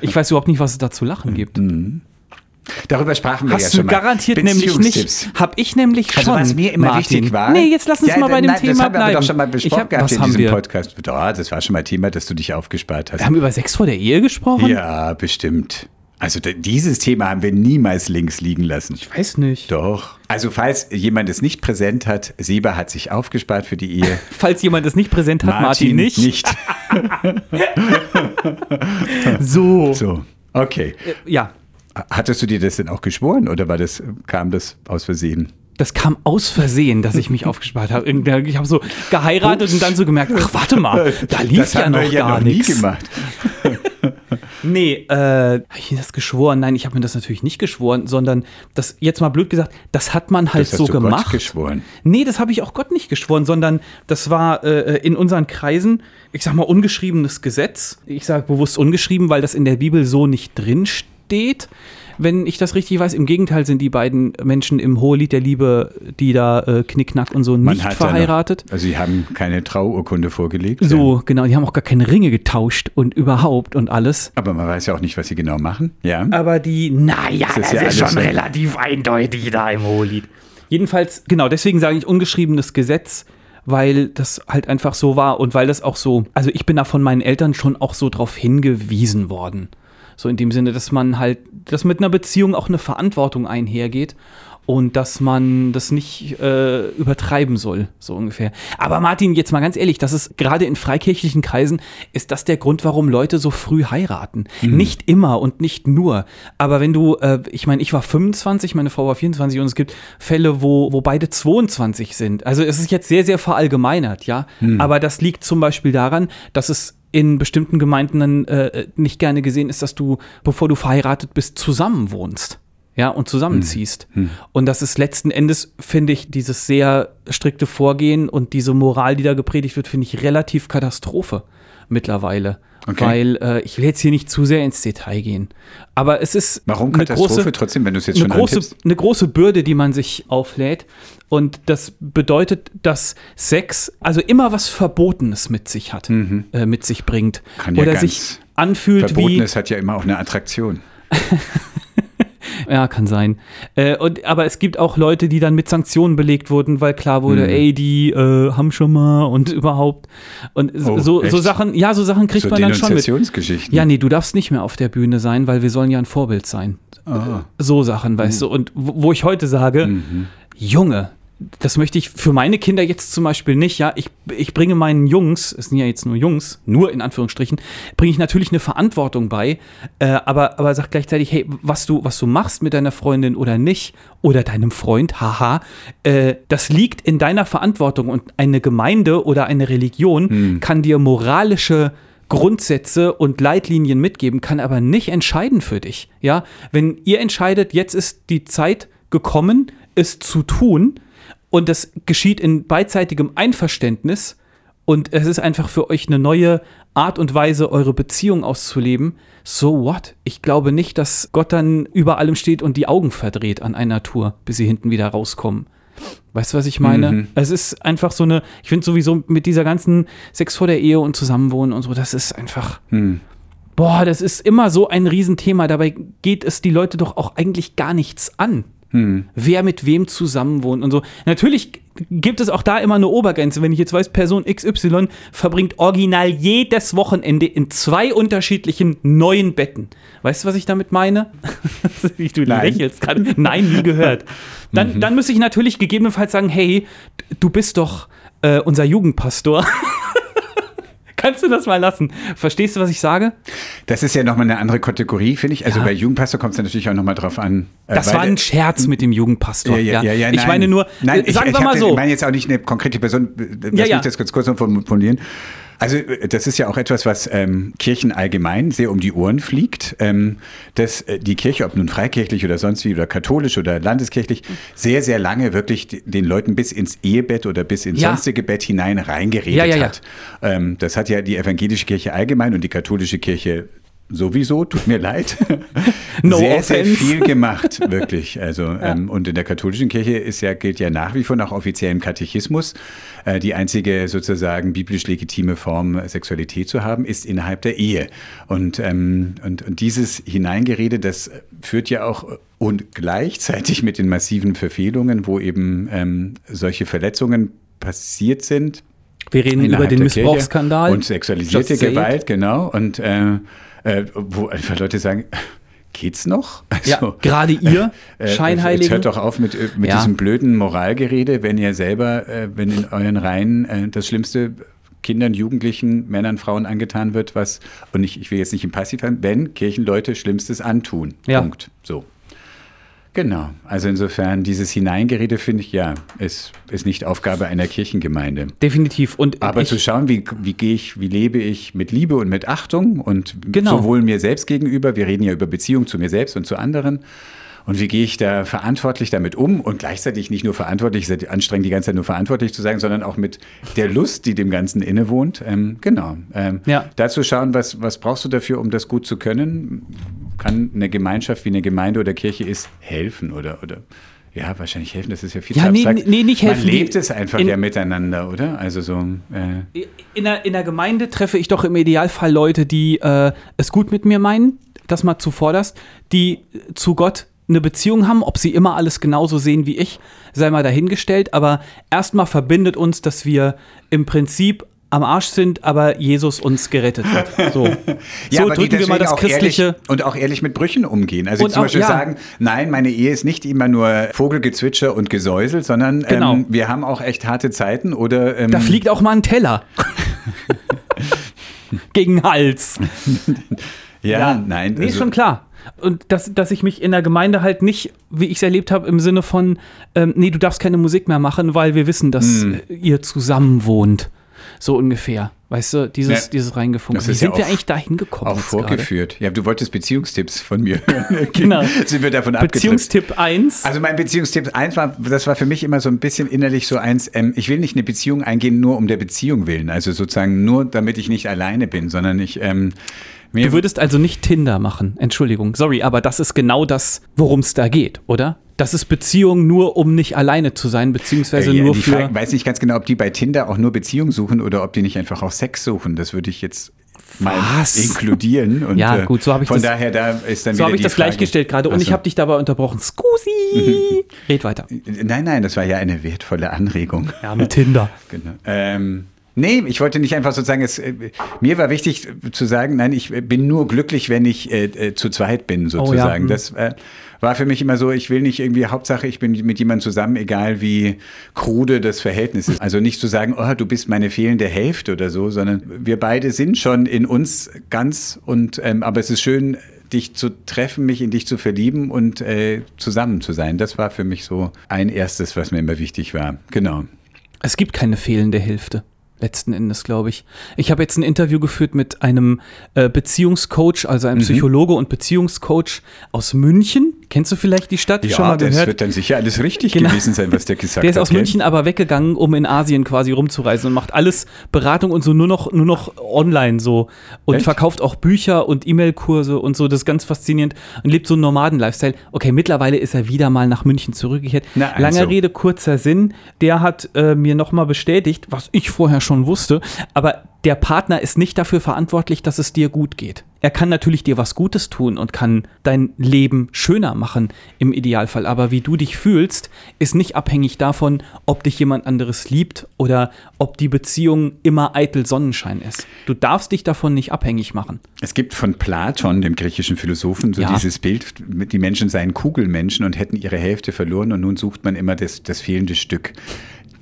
ich weiß überhaupt nicht, was es da zu lachen gibt. Darüber sprachen wir ja Hast du schon mal. garantiert nämlich nicht. Hab ich nämlich schon. Also was mir immer Martin. wichtig war. Nee, jetzt lass uns Ja, mal bei dem nein, Thema Das haben wir bleiben. aber doch schon mal besprochen hab- gehabt in diesem wir? Podcast. Ja, das war schon mal Thema, dass du dich aufgespart hast. Wir haben über Sex vor der Ehe gesprochen? Ja, bestimmt. Also dieses Thema haben wir niemals links liegen lassen. Ich weiß nicht. Doch. Also falls jemand es nicht präsent hat, Seba hat sich aufgespart für die Ehe. Falls jemand es nicht präsent hat, Martin, nicht. nicht. So. So, okay. Äh, Ja, Hattest du dir das denn auch geschworen oder war das, kam das aus Versehen? das kam aus Versehen, dass ich mich aufgespart habe. Ich habe so geheiratet und dann so gemerkt, ach, warte mal, da lief ja noch ja gar nichts. gemacht. Nee, äh, habe ich mir das geschworen? Nein, ich habe mir das natürlich nicht geschworen, sondern das, jetzt mal blöd gesagt, das hat man halt Das hast so du gemacht. Gott geschworen. Nee, das habe ich auch Gott nicht geschworen, sondern das war äh, in unseren Kreisen, ich sag mal, ungeschriebenes Gesetz. Ich sage bewusst ungeschrieben, weil das in der Bibel so nicht drin steht. Wenn ich das richtig weiß. Im Gegenteil sind die beiden Menschen im Hohelied der Liebe, die da äh, Knickknack und so Man nicht verheiratet. Noch, also sie haben keine Trauurkunde vorgelegt. So, genau. Die haben auch gar keine Ringe getauscht und überhaupt und alles. Aber man weiß ja auch nicht, was sie genau machen. Ja. Aber die, naja, Das das ist ist, ja alles schon so. relativ eindeutig da im Hohelied. Jedenfalls, genau, deswegen sage ich ungeschriebenes Gesetz, weil das halt einfach so war und weil das auch so, also ich bin da von meinen Eltern schon auch so drauf hingewiesen worden. So in dem Sinne, dass man halt, dass mit einer Beziehung auch eine Verantwortung einhergeht und dass man das nicht äh, übertreiben soll, so ungefähr. Aber Martin, jetzt mal ganz ehrlich, das ist gerade in freikirchlichen Kreisen, ist das der Grund, warum Leute so früh heiraten. Nicht immer und nicht nur. Aber wenn du, äh, ich meine, ich war 25, meine Frau war 24 und es gibt Fälle, wo, wo beide 22 sind. Also es ist jetzt sehr, sehr verallgemeinert, ja. Aber das liegt zum Beispiel daran, dass es in bestimmten Gemeinden dann äh, nicht gerne gesehen ist, dass du, bevor du verheiratet bist, zusammen wohnst. Ja, und zusammenziehst. Und das ist letzten Endes, finde ich, dieses sehr strikte Vorgehen und diese Moral, die da gepredigt wird, finde ich relativ Katastrophe mittlerweile. Okay. Weil äh, ich will jetzt hier nicht zu sehr ins Detail gehen. Aber es ist Warum eine Katastrophe große, trotzdem, wenn du es jetzt eine schon große, antippst? eine große Bürde, die man sich auflädt. Und das bedeutet, dass Sex also immer was Verbotenes mit sich hat, äh, mit sich bringt. Mhm. Kann ja Oder ganz sich anfühlt wie. Verbotenes hat ja immer auch eine Attraktion. Ja, kann sein. Äh, und, aber es gibt auch Leute, die dann mit Sanktionen belegt wurden, weil klar wurde, Mhm. ey, die äh, haben schon mal und überhaupt. Und so, Oh, so, so? Sachen, ja, so Sachen kriegt So man dann schon mit. Ja, nee, du darfst nicht mehr auf der Bühne sein, weil wir sollen ja ein Vorbild sein. Ah. So Sachen, weißt du. Und wo wo ich heute sage, Mhm. Junge, das möchte ich für meine Kinder jetzt zum Beispiel nicht, ja. Ich, ich bringe meinen Jungs, es sind ja jetzt nur Jungs, nur in Anführungsstrichen, bringe ich natürlich eine Verantwortung bei, äh, aber, aber sag gleichzeitig, hey, was du, was du machst mit deiner Freundin oder nicht, oder deinem Freund, haha, äh, das liegt in deiner Verantwortung und eine Gemeinde oder eine Religion kann dir moralische Grundsätze und Leitlinien mitgeben, kann aber nicht entscheiden für dich. Ja, wenn ihr entscheidet, jetzt ist die Zeit gekommen, es zu tun, und das geschieht in beidseitigem Einverständnis, und es ist einfach für euch eine neue Art und Weise, eure Beziehung auszuleben. So what? Ich glaube nicht, dass Gott dann über allem steht und die Augen verdreht an einer Tour, bis sie hinten wieder rauskommen. Weißt du, was ich meine? Es ist einfach so eine, ich finde sowieso mit dieser ganzen Sex vor der Ehe und Zusammenwohnen und so, das ist einfach, boah, das ist immer so ein Riesenthema. Dabei geht es die Leute doch auch eigentlich gar nichts an. Wer mit wem zusammenwohnt und so. Natürlich gibt es auch da immer eine Obergrenze. Wenn ich jetzt weiß, Person XY verbringt original jedes Wochenende in zwei unterschiedlichen neuen Betten. Weißt du, was ich damit meine? Du Nein. lächelst gerade. Nein, nie gehört. Dann, dann müsste ich natürlich gegebenenfalls sagen, hey, du bist doch äh, unser Jugendpastor. Kannst du das mal lassen? Verstehst du, was ich sage? Das ist ja nochmal eine andere Kategorie, finde ich. Also Ja. bei Jugendpastor kommt es ja natürlich auch nochmal drauf an. äh, Das war ein Scherz mit dem Jugendpastor. Ja, ja, ja, ich nein. meine nur, nein, äh, sagen ich, wir ich mal so. Ich meine jetzt auch nicht eine konkrete Person. Lass Ja, mich das kurz, kurz formulieren. Also äh, das ist ja auch etwas, was ähm, Kirchen allgemein sehr um die Ohren fliegt, ähm, dass äh, die Kirche, ob nun freikirchlich oder sonst wie oder katholisch oder landeskirchlich, sehr, sehr lange wirklich den Leuten bis ins Ehebett oder bis ins Ja. sonstige Bett hinein reingeredet ja, ja. hat. Ähm, das hat ja die evangelische Kirche allgemein und die katholische Kirche sowieso, tut mir leid, No sehr, sehr offense. viel gemacht, wirklich. Also ähm, und in der katholischen Kirche ist ja gilt ja nach wie vor nach offiziellem Katechismus äh, die einzige sozusagen biblisch legitime Form äh, Sexualität zu haben ist innerhalb der Ehe und ähm, und, und dieses Hineingerede, das führt ja auch äh, und gleichzeitig mit den massiven Verfehlungen, wo eben ähm, solche Verletzungen passiert sind, Wir reden über den Missbrauchsskandal. und sexualisierte. Gewalt, genau. Und äh, äh, wo einfach Leute sagen, geht's noch? Ja, gerade ihr, äh, Jetzt Scheinheiligen. hört doch auf mit, äh, mit Ja. diesem blöden Moralgerede, wenn ihr selber, äh, wenn in euren Reihen äh, das Schlimmste Kindern, Jugendlichen, Männern, Frauen angetan wird, was, und ich, ich will jetzt nicht im Passiv haben, wenn Kirchenleute Schlimmstes antun. Ja. Punkt. So. Genau. Also insofern, dieses Hineingerede, finde ich, ja, ist, ist nicht Aufgabe einer Kirchengemeinde. Definitiv. Und Aber zu schauen, wie, wie gehe ich, wie lebe ich mit Liebe und mit Achtung und Genau. sowohl mir selbst gegenüber, wir reden ja über Beziehung zu mir selbst und zu anderen. Und wie gehe ich da verantwortlich damit um und gleichzeitig nicht nur verantwortlich, es ist anstrengend die ganze Zeit nur verantwortlich zu sein, sondern auch mit der Lust, die dem Ganzen innewohnt. Ähm, genau. Ähm, Ja. Dazu schauen, was, was brauchst du dafür, um das gut zu können? kann eine Gemeinschaft wie eine Gemeinde oder Kirche ist helfen oder, oder ja, wahrscheinlich helfen, das ist ja viel Ja, zu nee, abstrakt. nee, nicht helfen, Man lebt es einfach in- ja miteinander, oder? Also so, äh, In der, in der Gemeinde treffe ich doch im Idealfall Leute, die äh, es gut mit mir meinen, das mal zuvorderst, die zu Gott eine Beziehung haben, ob sie immer alles genauso sehen wie ich, sei mal dahingestellt, aber erstmal verbindet uns, dass wir im Prinzip am Arsch sind, aber Jesus uns gerettet hat. So, Ja, so drücken wir mal das christliche. Ehrlich, und auch ehrlich mit Brüchen umgehen. Also zum auch- Beispiel ja. sagen, nein, meine Ehe ist nicht immer nur Vogelgezwitscher und Gesäusel, sondern Genau. ähm, wir haben auch echt harte Zeiten oder ähm, Da fliegt auch mal ein Teller. Gegen den Hals. ja, nein. Nee, ist also- schon klar. Und dass, dass ich mich in der Gemeinde halt nicht, wie ich es erlebt habe, im Sinne von, ähm, nee, du darfst keine Musik mehr machen, weil wir wissen, dass Hm. äh, ihr zusammen wohnt. So ungefähr. Weißt du, dieses, Ja. dieses reingefunkt. Wie sind ja wir eigentlich da hingekommen? auch vorgeführt. Ja, du wolltest Beziehungstipps von mir hören. Genau. Sind wir davon? Beziehungstipp 1. Also mein Beziehungstipp eins war, das war für mich immer so ein bisschen innerlich so eins, ähm, ich will nicht eine Beziehung eingehen, nur um der Beziehung willen. Also sozusagen nur, damit ich nicht alleine bin, sondern ich, ähm, mir Du würdest also nicht Tinder machen. Entschuldigung, sorry, aber das ist genau das, worum es da geht, oder? Das ist Beziehung nur, um nicht alleine zu sein, beziehungsweise Äh, ja, nur für. Frage, weiß nicht ganz genau, ob die bei Tinder auch nur Beziehung suchen oder ob die nicht einfach auch Sex suchen. Das würde ich jetzt mal Was? inkludieren. Und, Ja, äh, gut, so habe ich Von das- daher, da ist dann so habe ich das Frage. gleichgestellt gerade und Ach ich so. habe dich dabei unterbrochen. Scusi! Red weiter. Nein, nein, das war ja eine wertvolle Anregung. Ja, mit Tinder. Genau. Ähm, nee, ich wollte nicht einfach sozusagen, es, äh, mir war wichtig zu sagen, nein, ich äh, bin nur glücklich, wenn ich äh, äh, zu zweit bin, sozusagen. hm. Das äh, war für mich immer so, ich will nicht irgendwie, Hauptsache, ich bin mit jemandem zusammen, egal wie krude das Verhältnis ist. Also nicht zu sagen, oh, du bist meine fehlende Hälfte oder so, sondern wir beide sind schon in uns ganz und, ähm, aber es ist schön, dich zu treffen, mich in dich zu verlieben und äh, zusammen zu sein. Das war für mich so ein erstes, was mir immer wichtig war. Genau. Es gibt keine fehlende Hälfte. Letzten Endes, glaube ich. Ich habe jetzt ein Interview geführt mit einem äh, Beziehungscoach, also Mhm. einem Psychologe und Beziehungscoach aus München. Kennst du vielleicht die Stadt? Schon Ja, mal das gehört? wird dann sicher alles richtig Genau. gewesen sein, was der gesagt Der ist hat. aus gell? München aber weggegangen, um in Asien quasi rumzureisen und macht alles Beratung und so nur noch, nur noch online so. Und Echt? verkauft auch Bücher und E-Mail-Kurse und so. Das ist ganz faszinierend und lebt so einen Nomaden-Lifestyle. Okay, mittlerweile ist er wieder mal nach München zurückgekehrt. Na, also. Lange Rede, kurzer Sinn. Der hat äh, mir nochmal bestätigt, was ich vorher schon wusste, aber der Partner ist nicht dafür verantwortlich, dass es dir gut geht. Er kann natürlich dir was Gutes tun und kann dein Leben schöner machen im Idealfall. Aber wie du dich fühlst, ist nicht abhängig davon, ob dich jemand anderes liebt oder ob die Beziehung immer eitel Sonnenschein ist. Du darfst dich davon nicht abhängig machen. Es gibt von Platon, dem griechischen Philosophen, so Ja. dieses Bild, die Menschen seien Kugelmenschen und hätten ihre Hälfte verloren und nun sucht man immer das, das fehlende Stück.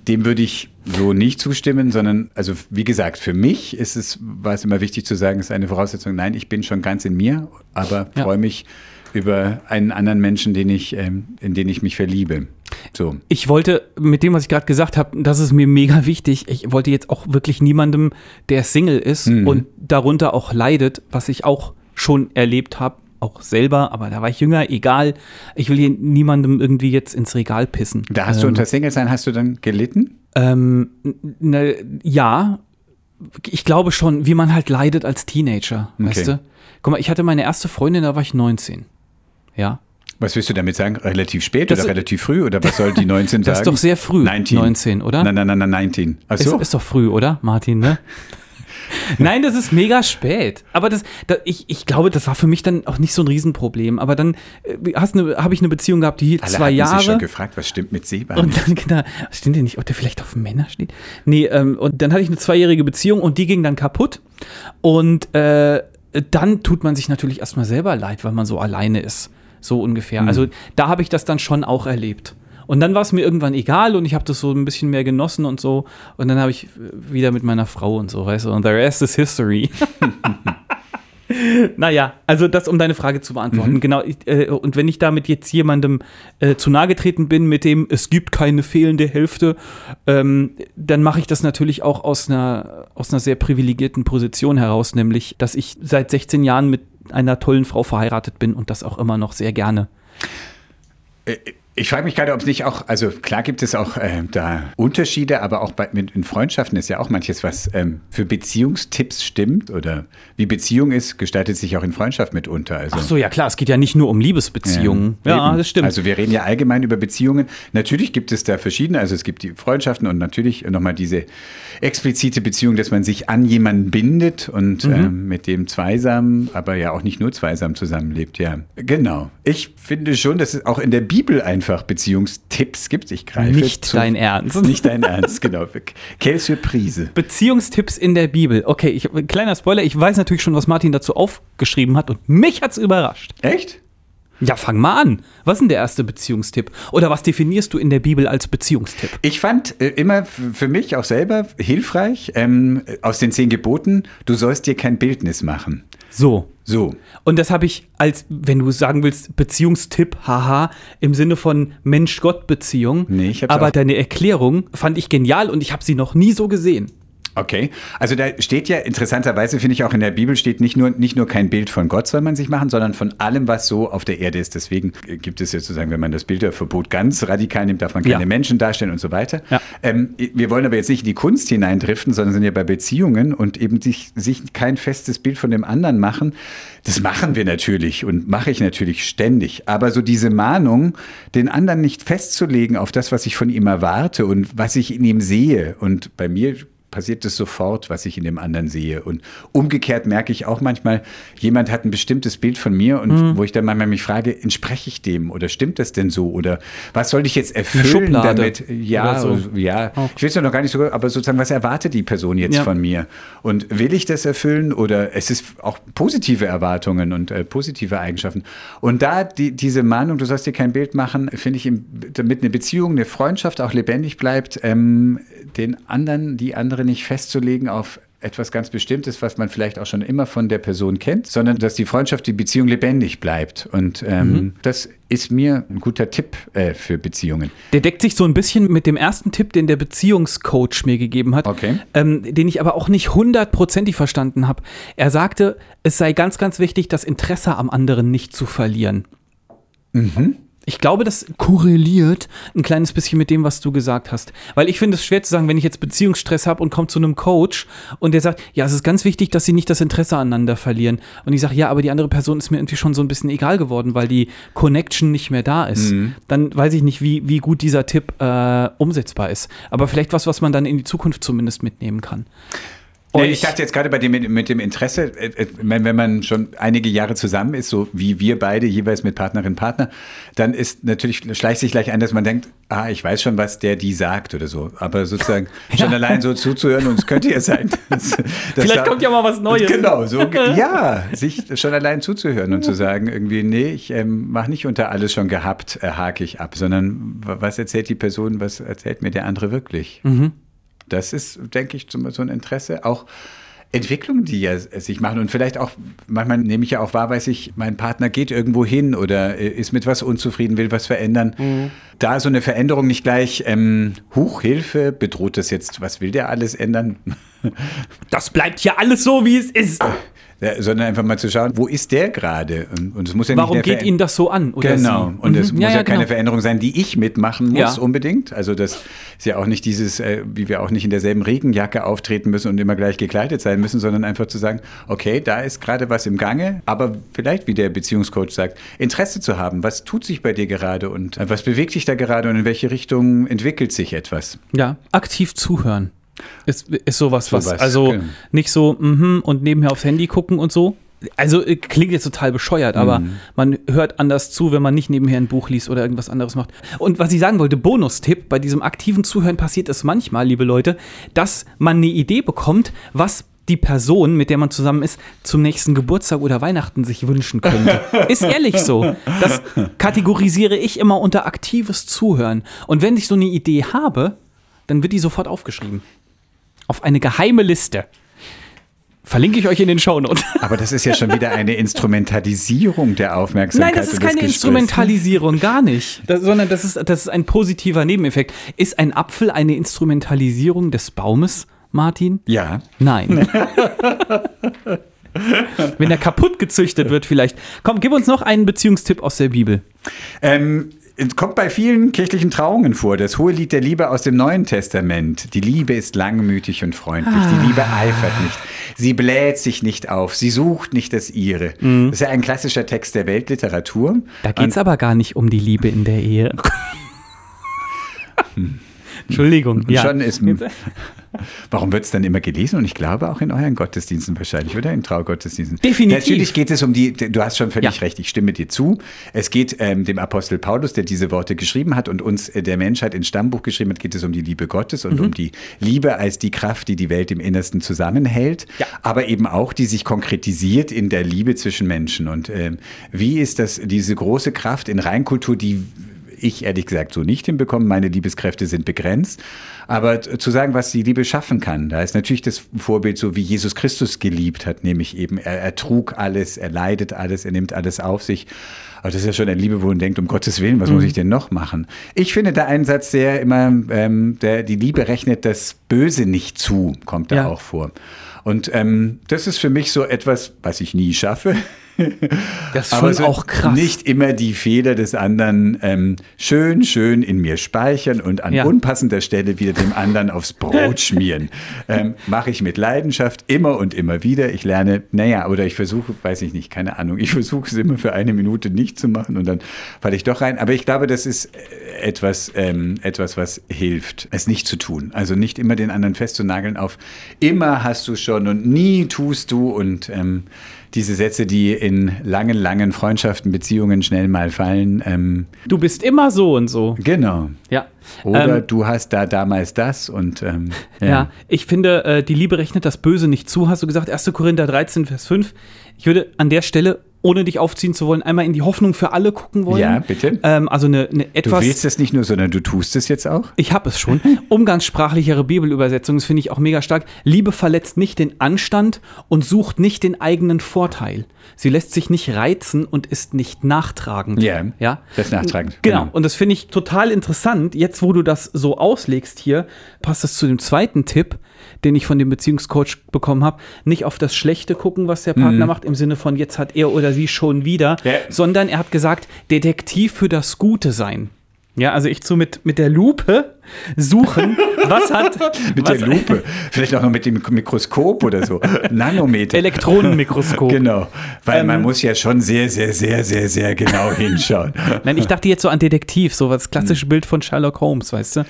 Dem würde ich so nicht zustimmen, sondern, also wie gesagt, für mich ist es, war es immer wichtig zu sagen, es ist eine Voraussetzung, nein, ich bin schon ganz in mir, aber Ja. freue mich über einen anderen Menschen, den ich, ähm, in den ich mich verliebe. So. Ich wollte mit dem, was ich gerade gesagt habe, das ist mir mega wichtig. Ich wollte jetzt auch wirklich niemandem, der Single ist Mhm. und darunter auch leidet, was ich auch schon erlebt habe, auch selber, aber da war ich jünger, egal. Ich will hier niemandem irgendwie jetzt ins Regal pissen. Da hast du Ähm, unter Single sein, hast du dann gelitten? ähm, ne, ja, ich glaube schon, wie man halt leidet als Teenager, weißt Okay. du? Guck mal, ich hatte meine erste Freundin, da war ich 19. Ja. Was willst du damit sagen? Relativ spät Das oder ist- relativ früh? Oder was soll die 19 Das sagen? ist doch sehr früh, 19. 19, oder? Nein, nein, nein, nein, 19. Ach Ist, so. ist doch früh, oder, Martin, ne? Nein, das ist mega spät. Aber das, da, ich, ich glaube, das war für mich dann auch nicht so ein Riesenproblem. Aber dann äh, habe ich eine Beziehung gehabt, die hielt Alle zwei hatten sich schon Jahre. gefragt, was stimmt mit Seba Und dann, genau, stimmt ja nicht, ob der vielleicht auf Männer steht? Nee, ähm, und dann hatte ich eine zweijährige Beziehung und die ging dann kaputt. Und äh, dann tut man sich natürlich erstmal selber leid, weil man so alleine ist. So ungefähr. Mhm. Also da habe ich das dann schon auch erlebt. Und dann war es mir irgendwann egal und ich habe das so ein bisschen mehr genossen und so. Und dann habe ich äh, wieder mit meiner Frau und so, weißt du, und the rest is history. naja, also das, um deine Frage zu beantworten. Mhm. Genau. Ich, äh, und wenn ich damit jetzt jemandem äh, zu nahe getreten bin mit dem, es gibt keine fehlende Hälfte, ähm, dann mache ich das natürlich auch aus einer, aus einer sehr privilegierten Position heraus, nämlich, dass ich seit 16 Jahren mit einer tollen Frau verheiratet bin und das auch immer noch sehr gerne. Äh, Ich frage mich gerade, ob es nicht auch, also klar gibt es auch äh, da Unterschiede, aber auch bei, mit, in Freundschaften ist ja auch manches, was ähm, für Beziehungstipps stimmt oder wie Beziehung ist, gestaltet sich auch in Freundschaft mitunter. Also, Ach so, ja klar, es geht ja nicht nur um Liebesbeziehungen. Ja, eben. das stimmt. Also wir reden ja allgemein über Beziehungen. Natürlich gibt es da verschiedene, also es gibt die Freundschaften und natürlich nochmal diese explizite Beziehung, dass man sich an jemanden bindet und Mhm. ähm, mit dem zweisam, aber ja auch nicht nur zweisam zusammenlebt. Ja, genau. Ich finde schon, dass es auch in der Bibel einfach Beziehungstipps gibt. Ich greife Nicht zu- dein Ernst. Nicht dein Ernst, genau. Quelle Surprise. Beziehungstipps in der Bibel. Okay, ich, kleiner Spoiler, ich weiß natürlich schon, was Martin dazu aufgeschrieben hat und mich hat's überrascht. Echt? Ja, fang mal an. Was ist denn der erste Beziehungstipp? Oder was definierst du in der Bibel als Beziehungstipp? Ich fand äh, immer für mich auch selber hilfreich ähm, aus den zehn Geboten, du sollst dir kein Bildnis machen. So. So. Und das habe ich als, wenn du sagen willst, Beziehungstipp, haha, im Sinne von Mensch-Gott-Beziehung. Nee, ich hab's Aber deine Erklärung fand ich genial und ich habe sie noch nie so gesehen. Okay, also da steht ja interessanterweise, finde ich auch in der Bibel steht nicht nur, nicht nur kein Bild von Gott soll man sich machen, sondern von allem, was so auf der Erde ist. Deswegen gibt es jetzt sozusagen, wenn man das Bilderverbot ganz radikal nimmt, darf man keine Ja. Menschen darstellen und so weiter. Ja. Ähm, wir wollen aber jetzt nicht in die Kunst hineindriften, sondern sind ja bei Beziehungen und eben sich, sich kein festes Bild von dem anderen machen. Das machen wir natürlich und mache ich natürlich ständig. Aber so diese Mahnung, den anderen nicht festzulegen auf das, was ich von ihm erwarte und was ich in ihm sehe. Und bei mir passiert es sofort, was ich in dem anderen sehe. Und umgekehrt merke ich auch manchmal, jemand hat ein bestimmtes Bild von mir und Mhm. wo ich dann manchmal mich frage, entspreche ich dem oder stimmt das denn so? Oder was soll ich jetzt erfüllen damit? Ja, so. ja. Ich will es ja noch gar nicht so, aber sozusagen, was erwartet die Person jetzt Ja. von mir? Und will ich das erfüllen oder es ist auch positive Erwartungen und äh, positive Eigenschaften? Und da die, diese Mahnung, du sollst dir kein Bild machen, finde ich, damit eine Beziehung, eine Freundschaft auch lebendig bleibt, ähm, den anderen, die andere nicht festzulegen auf etwas ganz Bestimmtes, was man vielleicht auch schon immer von der Person kennt, sondern dass die Freundschaft, die Beziehung lebendig bleibt. Und ähm, Mhm. das ist mir ein guter Tipp äh, für Beziehungen. Der deckt sich so ein bisschen mit dem ersten Tipp, den der Beziehungscoach mir gegeben hat, Okay. ähm, den ich aber auch nicht hundertprozentig verstanden habe. Er sagte, es sei ganz, ganz wichtig, das Interesse am anderen nicht zu verlieren. Ich glaube, das korreliert ein kleines bisschen mit dem, was du gesagt hast. Weil ich finde es schwer zu sagen, wenn ich jetzt Beziehungsstress habe und komme zu einem Coach und der sagt, ja, es ist ganz wichtig, dass sie nicht das Interesse aneinander verlieren. Und ich sage, ja, aber die andere Person ist mir irgendwie schon so ein bisschen egal geworden, weil die Connection nicht mehr da ist. Dann weiß ich nicht, wie, wie gut dieser Tipp äh, umsetzbar ist. Aber vielleicht was, was man dann in die Zukunft zumindest mitnehmen kann. Nee, ich dachte jetzt gerade bei dem mit, dem Interesse, äh, äh, wenn man schon einige Jahre zusammen ist, so wie wir beide jeweils mit Partnerin Partner, dann ist natürlich schleicht sich gleich ein, dass man denkt, ah, ich weiß schon, was der die sagt oder so. Aber sozusagen schon allein so zuzuhören und es könnte ja sein. Dass, Vielleicht kommt ja mal was Neues. Genau, so ja, sich schon allein zuzuhören und zu sagen irgendwie, nee, ich ähm, mache nicht unter alles schon gehabt, äh, hake ich ab, sondern wa- was erzählt die Person, was erzählt mir der andere wirklich? Das ist, denke ich, zum- so ein Interesse. Auch Entwicklungen, die ja sich machen und vielleicht auch, manchmal nehme ich ja auch wahr, weiß ich, mein Partner geht irgendwo hin oder äh, ist mit was unzufrieden, will was verändern. Da so eine Veränderung nicht gleich, ähm, Huch, Hilfe, bedroht das jetzt, was will der alles ändern? Das bleibt ja alles so, wie es ist. Ja, sondern einfach mal zu schauen, wo ist der gerade? Und, es muss ja Warum nicht eine geht Ver- Ihnen das so an? Genau. Sie? Und es Mhm. muss ja, keine genau. Veränderung sein, die ich mitmachen muss Ja. unbedingt. Also das ist ja auch nicht dieses, äh, wie wir auch nicht in derselben Regenjacke auftreten müssen und immer gleich gekleidet sein müssen, sondern einfach zu sagen, okay, da ist gerade was im Gange, aber vielleicht, wie der Beziehungscoach sagt, Interesse zu haben. Was tut sich bei dir gerade und äh, was bewegt dich da gerade und in welche Richtung entwickelt sich etwas? Ja, aktiv zuhören. Ist, ist sowas, was. Sowas, Also genau. nicht so, mhm, und nebenher aufs Handy gucken und so. Also äh, klingt jetzt total bescheuert, aber Mhm. man hört anders zu, wenn man nicht nebenher ein Buch liest oder irgendwas anderes macht. Und was ich sagen wollte, Bonustipp, bei diesem aktiven Zuhören passiert es manchmal, liebe Leute, dass man eine Idee bekommt, was die Person, mit der man zusammen ist, zum nächsten Geburtstag oder Weihnachten sich wünschen könnte. Ist ehrlich so. Das kategorisiere ich immer unter aktives Zuhören. Und wenn ich so eine Idee habe, dann wird die sofort aufgeschrieben. Auf eine geheime Liste. Verlinke ich euch in den Shownotes. Aber das ist ja schon wieder eine Instrumentalisierung der Aufmerksamkeit. Nein, das ist keine. Instrumentalisierung, gar nicht. Das, sondern das ist, das ist ein positiver Nebeneffekt. Ist ein Apfel eine Instrumentalisierung des Baumes, Martin? Ja. Nein. Wenn er kaputt gezüchtet wird, vielleicht. Komm, gib uns noch einen Beziehungstipp aus der Bibel. Ähm, kommt bei vielen kirchlichen Trauungen vor, das hohe Lied der Liebe aus dem Neuen Testament. Die Liebe ist langmütig und freundlich. Die Liebe eifert nicht. Sie bläht sich nicht auf. Sie sucht nicht das ihre. Das ist ja ein klassischer Text der Weltliteratur. Da geht es aber gar nicht um die Liebe in der Ehe. Entschuldigung. Ja. Schon ist, warum wird es dann immer gelesen? Und ich glaube auch in euren Gottesdiensten wahrscheinlich, oder? In Traugottesdiensten. Definitiv. Natürlich geht es um die, du hast schon völlig Ja. recht, ich stimme dir zu. Es geht ähm, dem Apostel Paulus, der diese Worte geschrieben hat und uns äh, der Menschheit ins Stammbuch geschrieben hat, geht es um die Liebe Gottes und Mhm. um die Liebe als die Kraft, die die Welt im Innersten zusammenhält, Ja. aber eben auch, die sich konkretisiert in der Liebe zwischen Menschen. Und ähm, wie ist das, diese große Kraft in Reinkultur, die ich ehrlich gesagt so nicht hinbekommen. Meine Liebeskräfte sind begrenzt. Aber zu sagen, was die Liebe schaffen kann, da ist natürlich das Vorbild so, wie Jesus Christus geliebt hat, nämlich eben, er, er trug alles, er leidet alles, er nimmt alles auf sich. Aber das ist ja schon eine Liebe, wo man denkt, um Gottes Willen, was muss ich denn noch machen? Ich finde da einen Satz, der immer, ähm, der die Liebe rechnet das Böse nicht zu, kommt da Ja. auch vor. Und ähm, das ist für mich so etwas, was ich nie schaffe. Das ist Aber schon so auch krass. Nicht immer die Fehler des anderen ähm, schön, schön in mir speichern und an Ja. unpassender Stelle wieder dem anderen aufs Brot schmieren. Ähm, Mache ich mit Leidenschaft immer und immer wieder. Ich lerne, naja, oder ich versuche, weiß ich nicht, keine Ahnung, ich versuche es immer für eine Minute nicht zu machen und dann falle ich doch rein. Aber ich glaube, das ist äh, etwas, ähm, etwas, was hilft, es nicht zu tun. Also nicht immer den anderen festzunageln auf, immer hast du schon und nie tust du und ähm, diese Sätze, die in langen, langen Freundschaften, Beziehungen schnell mal fallen. Ähm, Du bist immer so und so. genau. Ja. Oder Ähm, du hast da damals das und ähm, Ja, ich finde, äh, die Liebe rechnet das Böse nicht zu, hast du gesagt, 1. Korinther 13, Vers 5. Ich würde an der Stelle, ohne dich aufziehen zu wollen, einmal in die Hoffnung für alle gucken wollen. Ja, bitte. Ähm, also eine, eine Du etwas. willst es nicht nur, sondern du tust es jetzt auch? Ich habe es schon. Umgangssprachlichere Bibelübersetzung, das finde ich auch mega stark. Liebe verletzt nicht den Anstand und sucht nicht den eigenen Vorteil. Sie lässt sich nicht reizen und ist nicht nachtragend. Ja, ja? das ist nachtragend, Genau. genau. Und das finde ich total interessant. Jetzt, wo du das so auslegst hier, passt das zu dem zweiten Tipp, den ich von dem Beziehungscoach bekommen habe. Nicht auf das Schlechte gucken, was der Partner macht, im Sinne von jetzt hat er oder sie schon wieder, Ja. sondern er hat gesagt, Detektiv für das Gute sein. Ja, also ich zu mit, mit der Lupe suchen, was hat Mit was, der Lupe. Vielleicht auch noch mit dem Mikroskop oder so. Nanometer. Elektronenmikroskop. Genau. Weil man Ähm, muss ja schon sehr, sehr, sehr, sehr, sehr genau hinschauen. Nein, ich dachte jetzt so an Detektiv, so das klassische Bild von Sherlock Holmes, weißt du?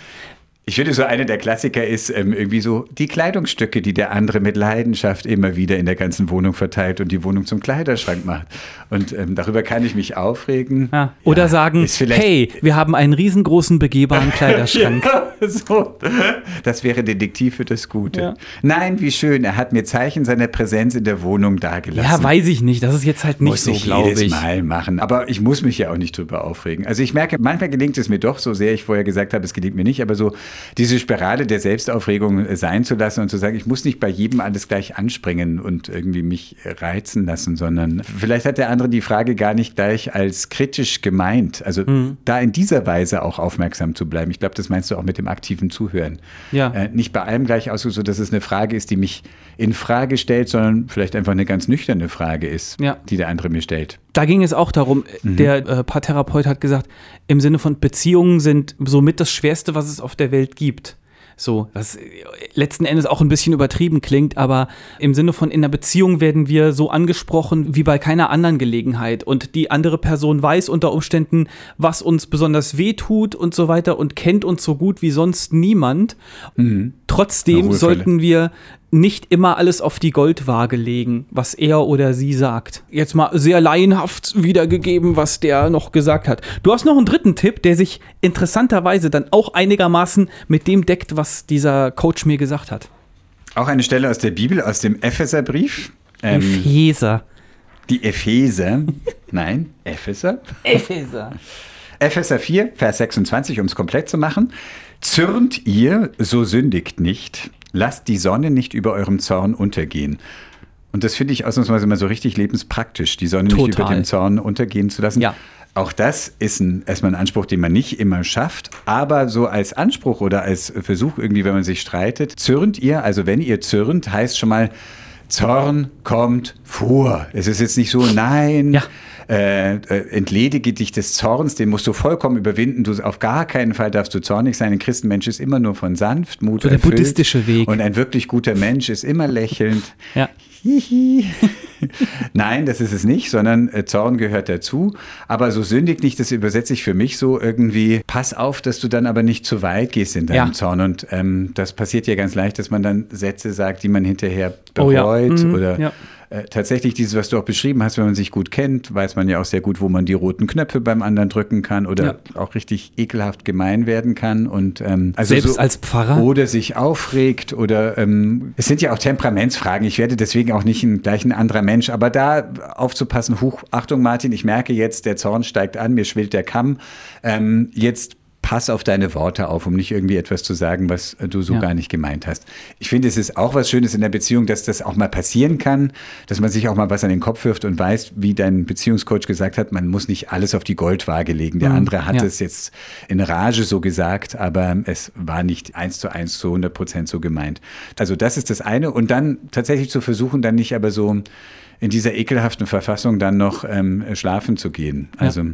Ich finde, so einer der Klassiker ist ähm, irgendwie so die Kleidungsstücke, die der andere mit Leidenschaft immer wieder in der ganzen Wohnung verteilt und die Wohnung zum Kleiderschrank macht. Und ähm, darüber kann ich mich aufregen. Ja. Oder Ja, sagen, hey, wir haben einen riesengroßen begehbaren Kleiderschrank. Ja, so. Das wäre Detektiv für das Gute. Nein, wie schön. Er hat mir Zeichen seiner Präsenz in der Wohnung dagelassen. Ja, weiß ich nicht. Das ist jetzt halt nicht muss so, ich glaube jedes ich. Mal machen. Aber ich muss mich ja auch nicht drüber aufregen. Also ich merke, manchmal gelingt es mir doch, so sehr ich vorher gesagt habe, es gelingt mir nicht, aber so diese Spirale der Selbstaufregung sein zu lassen und zu sagen, ich muss nicht bei jedem alles gleich anspringen und irgendwie mich reizen lassen, sondern vielleicht hat der andere die Frage gar nicht gleich als kritisch gemeint. Also Mhm. da in dieser Weise auch aufmerksam zu bleiben. Ich glaube, das meinst du auch mit dem aktiven Zuhören. Ja. Äh, nicht bei allem gleich ausgesucht, so dass es eine Frage ist, die mich in Frage stellt, sondern vielleicht einfach eine ganz nüchterne Frage ist, Ja. die der andere mir stellt. Da ging es auch darum, Mhm. der äh, Paartherapeut hat gesagt, im Sinne von Beziehungen sind somit das Schwerste, was es auf der Welt gibt. So, was äh, letzten Endes auch ein bisschen übertrieben klingt, aber im Sinne von in einer Beziehung werden wir so angesprochen wie bei keiner anderen Gelegenheit und die andere Person weiß unter Umständen, was uns besonders weh tut und so weiter und kennt uns so gut wie sonst niemand. Trotzdem Ruhefälle. sollten wir nicht immer alles auf die Goldwaage legen, was er oder sie sagt. Jetzt mal sehr laienhaft wiedergegeben, was der noch gesagt hat. Du hast noch einen dritten Tipp, der sich interessanterweise dann auch einigermaßen mit dem deckt, was dieser Coach mir gesagt hat. Auch eine Stelle aus der Bibel, aus dem Epheserbrief. Ähm, Epheser. die Epheser. Nein, Epheser. Epheser. Epheser 4, Vers 26, um es komplett zu machen. Zürnt ihr, so sündigt nicht. Lasst die Sonne nicht über eurem Zorn untergehen. Und das finde ich ausnahmsweise mal so richtig lebenspraktisch, die Sonne nicht über Total. dem Zorn untergehen zu lassen. Ja. Auch das ist ein, erstmal ein Anspruch, den man nicht immer schafft, aber so als Anspruch oder als Versuch irgendwie, wenn man sich streitet, zürnt ihr, also wenn ihr zürnt, heißt schon mal, Zorn kommt vor. Es ist jetzt nicht so, nein, Ja. Äh, entledige dich des Zorns, den musst du vollkommen überwinden. Du auf gar keinen Fall darfst du zornig sein. Ein Christenmensch ist immer nur von Sanftmut So der erfüllt. buddhistische Weg. Und ein wirklich guter Mensch ist immer lächelnd. Ja. Hihi. Nein, das ist es nicht, sondern äh, Zorn gehört dazu. Aber so sündig nicht, das übersetze ich für mich so irgendwie, pass auf, dass du dann aber nicht zu weit gehst in deinem Ja. Zorn. Und ähm, das passiert ja ganz leicht, dass man dann Sätze sagt, die man hinterher Oh ja. bereut. Mhm, Oder ja. Äh, tatsächlich dieses, was du auch beschrieben hast, wenn man sich gut kennt, weiß man ja auch sehr gut, wo man die roten Knöpfe beim anderen drücken kann oder Ja. auch richtig ekelhaft gemein werden kann. Und ähm, also Selbst so, als Pfarrer? oder sich aufregt oder ähm, es sind ja auch Temperamentsfragen. Ich werde deswegen auch nicht ein, gleich ein anderer Mensch, aber da aufzupassen, huch, Achtung Martin, ich merke jetzt, der Zorn steigt an, mir schwillt der Kamm. Ähm, jetzt pass auf deine Worte auf, um nicht irgendwie etwas zu sagen, was äh, du so Ja. gar nicht gemeint hast. Ich finde, es ist auch was Schönes in der Beziehung, dass das auch mal passieren kann, dass man sich auch mal was an den Kopf wirft und weiß, wie dein Beziehungscoach gesagt hat, man muss nicht alles auf die Goldwaage legen. Der Mhm, andere hat ja. es jetzt in Rage so gesagt, aber es war nicht eins zu eins zu 100 Prozent so gemeint. Also das ist das eine. Und dann tatsächlich zu versuchen, dann nicht aber so in dieser ekelhaften Verfassung dann noch ähm, schlafen zu gehen. Also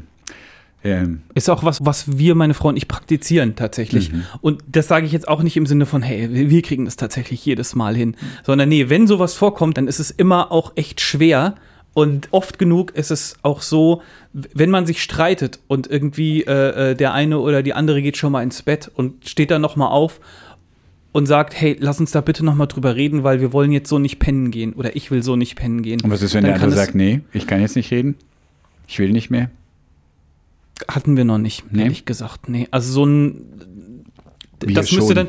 ähm, Ist auch was, was wir, meine Frau und ich, praktizieren tatsächlich. Mhm. Und das sage ich jetzt auch nicht im Sinne von, hey, wir- kriegen das tatsächlich jedes Mal hin. Sondern nee, wenn sowas vorkommt, dann ist es immer auch echt schwer. Und oft genug ist es auch so, wenn man sich streitet und irgendwie äh, äh, der eine oder die andere geht schon mal ins Bett und steht dann noch mal auf und sagt, hey, lass uns da bitte noch mal drüber reden, weil wir wollen jetzt so nicht pennen gehen oder ich will so nicht pennen gehen. und was ist, wenn Dann der andere sagt, nee, ich kann jetzt nicht reden? Ich will nicht mehr. Hatten wir noch nicht, Nee? ehrlich gesagt. Nee, also so ein. Wir das müsste schon. dann.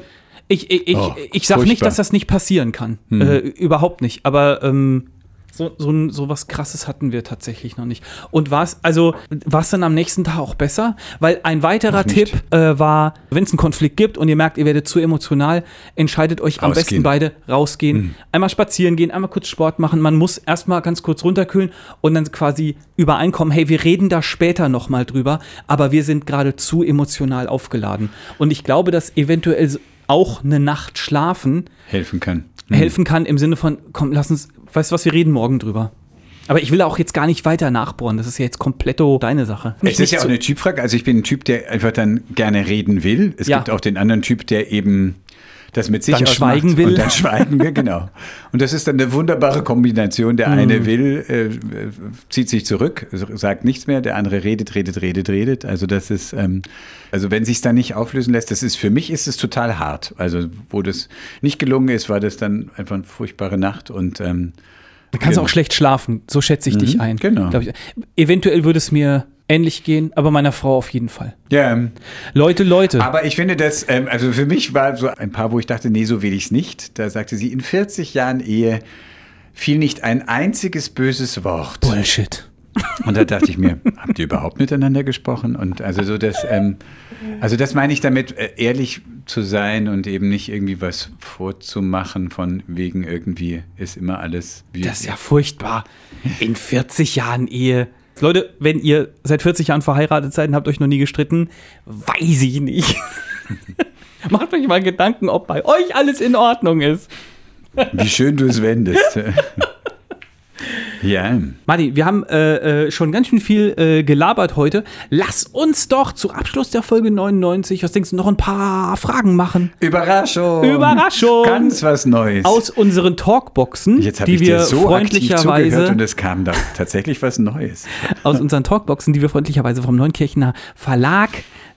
Ich, ich, ich, Oh, ich sag nicht, furchtbar. dass das nicht passieren kann. Hm. Äh, überhaupt nicht. Aber ähm, so, so, so was krasses hatten wir tatsächlich noch nicht. Und war es, also, war es dann am nächsten Tag auch besser? Weil ein weiterer. Tipp äh, war, wenn es einen Konflikt gibt und ihr merkt, ihr werdet zu emotional, entscheidet euch am besten beide rausgehen. Hm. Einmal spazieren gehen, einmal kurz Sport machen. Man muss erstmal ganz kurz runterkühlen und dann quasi übereinkommen, hey, wir reden da später nochmal drüber, aber wir sind gerade zu emotional aufgeladen. Und ich glaube, dass eventuell auch eine Nacht schlafen Helfen kann. helfen kann im Sinne von, komm, lass uns, weißt du was, wir reden morgen drüber. Aber ich will auch jetzt gar nicht weiter nachbohren. Das ist ja jetzt kompletto deine Sache. Es ist ja auch eine Typfrage. Also ich bin ein Typ, der einfach dann gerne reden will. Es Ja. gibt auch den anderen Typ, der eben das mit sich Dann schweigen will. Und dann schweigen will, genau. Und das ist dann eine wunderbare Kombination. Der Mhm. eine will, äh, zieht sich zurück, sagt nichts mehr, der andere redet, redet, redet, redet. Also das ist, ähm, also wenn sich dann nicht auflösen lässt, das ist für mich ist es total hart. Also wo das nicht gelungen ist, war das dann einfach eine furchtbare Nacht und ähm, Du kannst genau. auch schlecht schlafen. So schätze ich dich Mhm, ein. genau. Ich. Eventuell würde es mir ähnlich gehen, aber meiner Frau auf jeden Fall. ja. ähm, Leute, Leute. Aber ich finde das, ähm, also für mich war so ein paar, wo ich dachte, nee, so will ich es nicht. Da sagte sie, in 40 Jahren Ehe fiel nicht ein einziges böses Wort. Bullshit. Und da dachte ich mir, habt ihr überhaupt miteinander gesprochen? Und also so das, ähm, also das meine ich damit, äh, ehrlich zu sein und eben nicht irgendwie was vorzumachen von wegen irgendwie ist immer alles wie. Das ist ja furchtbar. In 40 Jahren Ehe. Leute, wenn ihr seit 40 Jahren verheiratet seid und habt euch noch nie gestritten, weiß ich nicht. Macht euch mal Gedanken, ob bei euch alles in Ordnung ist. Wie schön du es wendest. ja. Martin, wir haben äh, äh, schon ganz schön viel äh, gelabert heute. Lass uns doch zu Abschluss der Folge 99, was denkst du, noch ein paar Fragen machen. Überraschung. Überraschung. Ganz was Neues. Aus unseren Talkboxen, Jetzt die ich wir dir so freundlicherweise und es kam da tatsächlich was Neues. aus unseren Talkboxen, die wir freundlicherweise vom Neunkirchener Verlag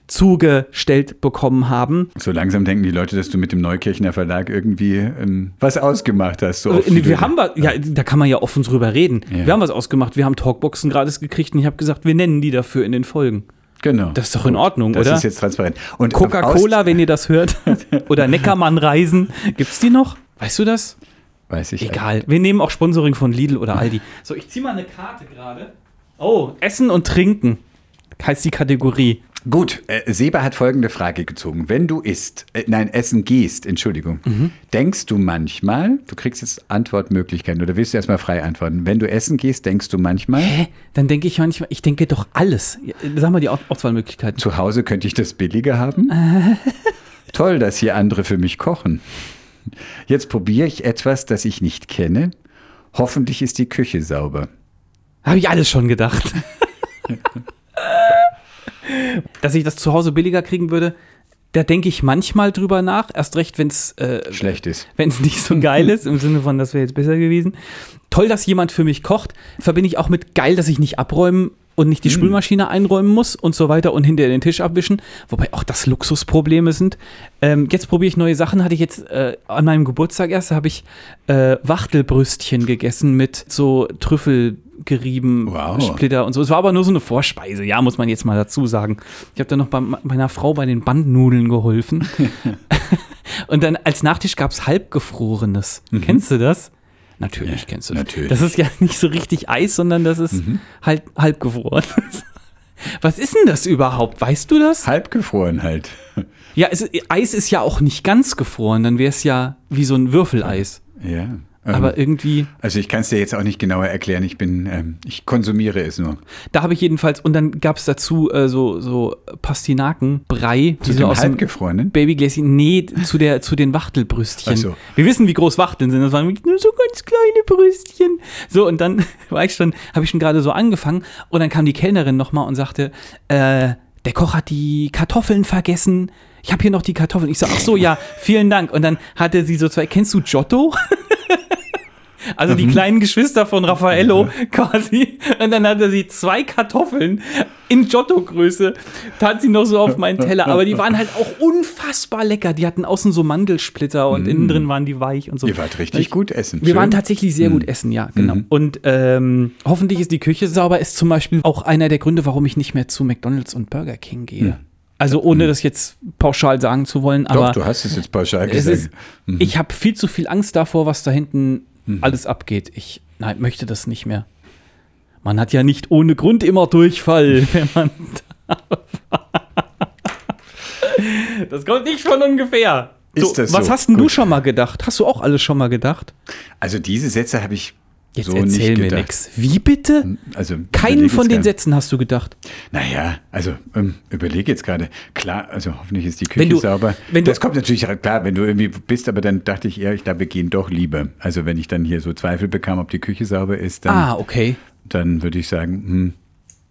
zugestellt bekommen haben. So langsam denken die Leute, dass du mit dem Neukirchener Verlag irgendwie ähm, was ausgemacht hast. So oft, Äh, wir haben was, ja, da kann man ja offen drüber reden. Ja. Wir haben was ausgemacht. Wir haben Talkboxen gratis gekriegt und ich habe gesagt, wir nennen die dafür in den Folgen. Genau. Das ist doch in Ordnung, das oder? ist jetzt transparent. Und Coca-Cola, wenn ihr das hört. Oder Neckermann-Reisen. Gibt's die noch? Weißt du das? Weiß ich. Egal. Wir nehmen auch Sponsoring von Lidl oder Aldi. So, ich ziehe mal eine Karte gerade. Oh, Essen und Trinken heißt die Kategorie. Gut, äh, Seba hat folgende Frage gezogen. Wenn du isst, äh, nein, essen gehst, Entschuldigung, Mhm. denkst du manchmal, du kriegst jetzt Antwortmöglichkeiten oder willst du erstmal frei antworten? Wenn du essen gehst, denkst du manchmal, Hä? Dann denke ich manchmal, ich denke doch alles. Sag mal die Aus- Auswahlmöglichkeiten. zu Hause könnte ich das billiger haben? Toll, dass hier andere für mich kochen. Jetzt probiere ich etwas, das ich nicht kenne. Hoffentlich ist die Küche sauber. Habe ich alles schon gedacht. Dass ich das zu Hause billiger kriegen würde, da denke ich manchmal drüber nach. Erst recht, wenn es äh, Schlecht ist. wenn es nicht so geil ist, im Sinne von, das wäre jetzt besser gewesen. Toll, dass jemand für mich kocht. Verbinde ich auch mit geil, dass ich nicht abräumen und nicht die Spülmaschine einräumen muss und so weiter und hinterher den Tisch abwischen. Wobei auch das Luxusprobleme sind. Ähm, jetzt probiere ich neue Sachen. Hatte ich jetzt äh, an meinem Geburtstag erst, habe ich äh, Wachtelbrüstchen gegessen mit so Trüffelgerieben, Wow. Splitter und so. Es war aber nur so eine Vorspeise, ja, muss man jetzt mal dazu sagen. Ich habe dann noch bei meiner Frau bei den Bandnudeln geholfen. Und dann als Nachtisch gab es halbgefrorenes. Kennst du das? Natürlich Ja, kennst du das. natürlich. Das ist ja nicht so richtig Eis, sondern das ist halt halbgefroren. Was ist denn das überhaupt? Weißt du das? Halbgefroren halt. Ja, es, Eis ist ja auch nicht ganz gefroren, dann wäre es ja wie so ein Würfeleis. Ja. Ähm, Aber irgendwie, also ich kann es dir jetzt auch nicht genauer erklären. Ich bin, ähm, ich konsumiere es nur. da habe ich jedenfalls, und dann gab es dazu äh, so, so Pastinakenbrei, Zu die so aus halbgefrorenen? Babygläschen, nee, zu, der, zu den Wachtelbrüstchen. Ach so. Wir wissen, wie groß Wachteln sind. Das waren nur so ganz kleine Brüstchen. So, und dann war ich schon, habe ich schon gerade so angefangen. Und dann kam die Kellnerin nochmal und sagte, äh, der Koch hat die Kartoffeln vergessen. Ich habe hier noch die Kartoffeln. Ich so, ach so, ja, vielen Dank. Und dann hatte sie so zwei, kennst du Giotto? Also die kleinen Geschwister von Raffaello quasi. Und dann hatte sie zwei Kartoffeln in Giotto-Größe. Tat sie noch so auf meinen Teller. Aber die waren halt auch unfassbar lecker. Die hatten außen so Mandelsplitter und innen drin waren die weich und so. Ihr wart richtig Ich- gut essen. Wir Schön. waren tatsächlich sehr gut essen, ja, genau. Und ähm, hoffentlich ist die Küche sauber, ist zum Beispiel auch einer der Gründe, warum ich nicht mehr zu McDonalds und Burger King gehe. Also ohne das jetzt pauschal sagen zu wollen, Doch, aber du hast es jetzt pauschal es ist, gesagt. Mhm. ich habe viel zu viel Angst davor, was da hinten alles abgeht. Ich nein, möchte das nicht mehr. Man hat ja nicht ohne Grund immer Durchfall, wenn man Das kommt nicht von ungefähr. Ist das was so? hast denn du schon mal gedacht? Hast du auch alles schon mal gedacht? Also diese Sätze habe ich Jetzt so erzähl mir nichts. Wie bitte? Also Keinen von den. Sätzen hast du gedacht. Naja, also ähm, überlege jetzt gerade. Klar, also hoffentlich ist die Küche Wenn du- sauber. wenn du- das kommt natürlich klar, wenn du irgendwie bist, aber dann dachte ich eher, ich glaube, wir gehen doch lieber. Also wenn ich dann hier so Zweifel bekam, ob die Küche sauber ist, dann, Ah, okay. dann würde ich sagen, hm,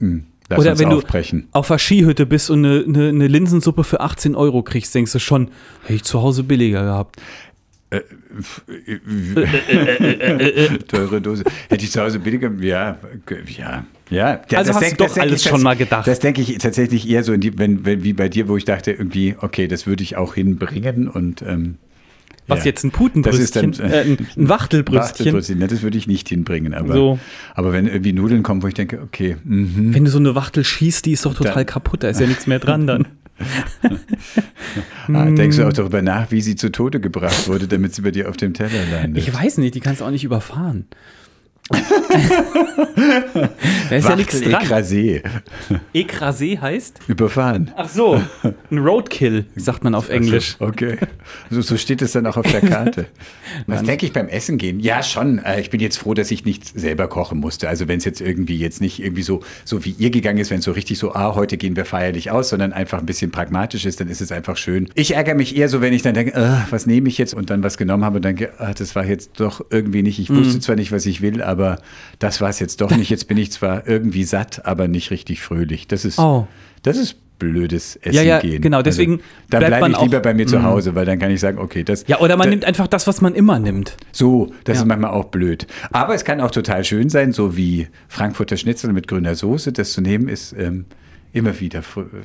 hm, lass Oder uns wenn aufbrechen. du auf der Skihütte bist und eine, eine, eine Linsensuppe für 18 Euro kriegst, denkst du schon, hätte ich zu Hause billiger gehabt. Teure Dose. Hätte ich zu Hause billiger, ja, ja, ja. ja Also hast du doch denk alles ich, schon mal gedacht. Das denke ich tatsächlich eher so, in die, wenn, wenn, wie bei dir, wo ich dachte, irgendwie, okay, das würde ich auch hinbringen und ähm, Was ja. jetzt ein Das Putenbrüstchen, dann- äh, ein, Wachtelbrüstchen. Wachtelbrötchen, ne, das würde ich nicht hinbringen. Aber, So. aber wenn irgendwie Nudeln kommen, wo ich denke, okay, mhm. Wenn du so eine Wachtel schießt, die ist doch total Dann- kaputt, da ist ja nichts mehr dran dann. ah, denkst du auch darüber nach, wie sie zu Tode gebracht wurde, damit sie bei dir auf dem Teller landet. Ich weiß nicht, die kannst du auch nicht überfahren. Da ist ja nichts dran. écrasé. Ekrasé heißt? Überfahren. Ach so, ein Roadkill, sagt man auf Englisch. Okay. So, so steht es dann auch auf der Karte. Was denke ich beim Essen gehen? Ja, schon. Äh, Ich bin jetzt froh, dass ich nicht selber kochen musste. Also wenn es jetzt irgendwie jetzt nicht irgendwie so, so wie ihr gegangen ist, wenn es so richtig so, ah, heute gehen wir feierlich aus, sondern einfach ein bisschen pragmatisch ist, dann ist es einfach schön. Ich ärgere mich eher so, wenn ich dann denke, ah, was nehme ich jetzt und dann was genommen habe und denke, ah, das war jetzt doch irgendwie nicht. Ich Mhm. wusste zwar nicht, was ich will, aber das war es jetzt doch nicht. Jetzt bin ich zwar irgendwie satt, aber nicht richtig fröhlich. Das ist, Oh. das ist blödes Essen Ja, ja, gehen. genau, deswegen also, dann bleibt bleibe man ich lieber bei mir zu Hause, weil dann kann ich sagen, okay, das Ja, oder man da, nimmt einfach das, was man immer nimmt. so, das Ja. ist manchmal auch blöd. Aber es kann auch total schön sein, so wie Frankfurter Schnitzel mit grüner Soße, das zu nehmen ist ähm, immer wieder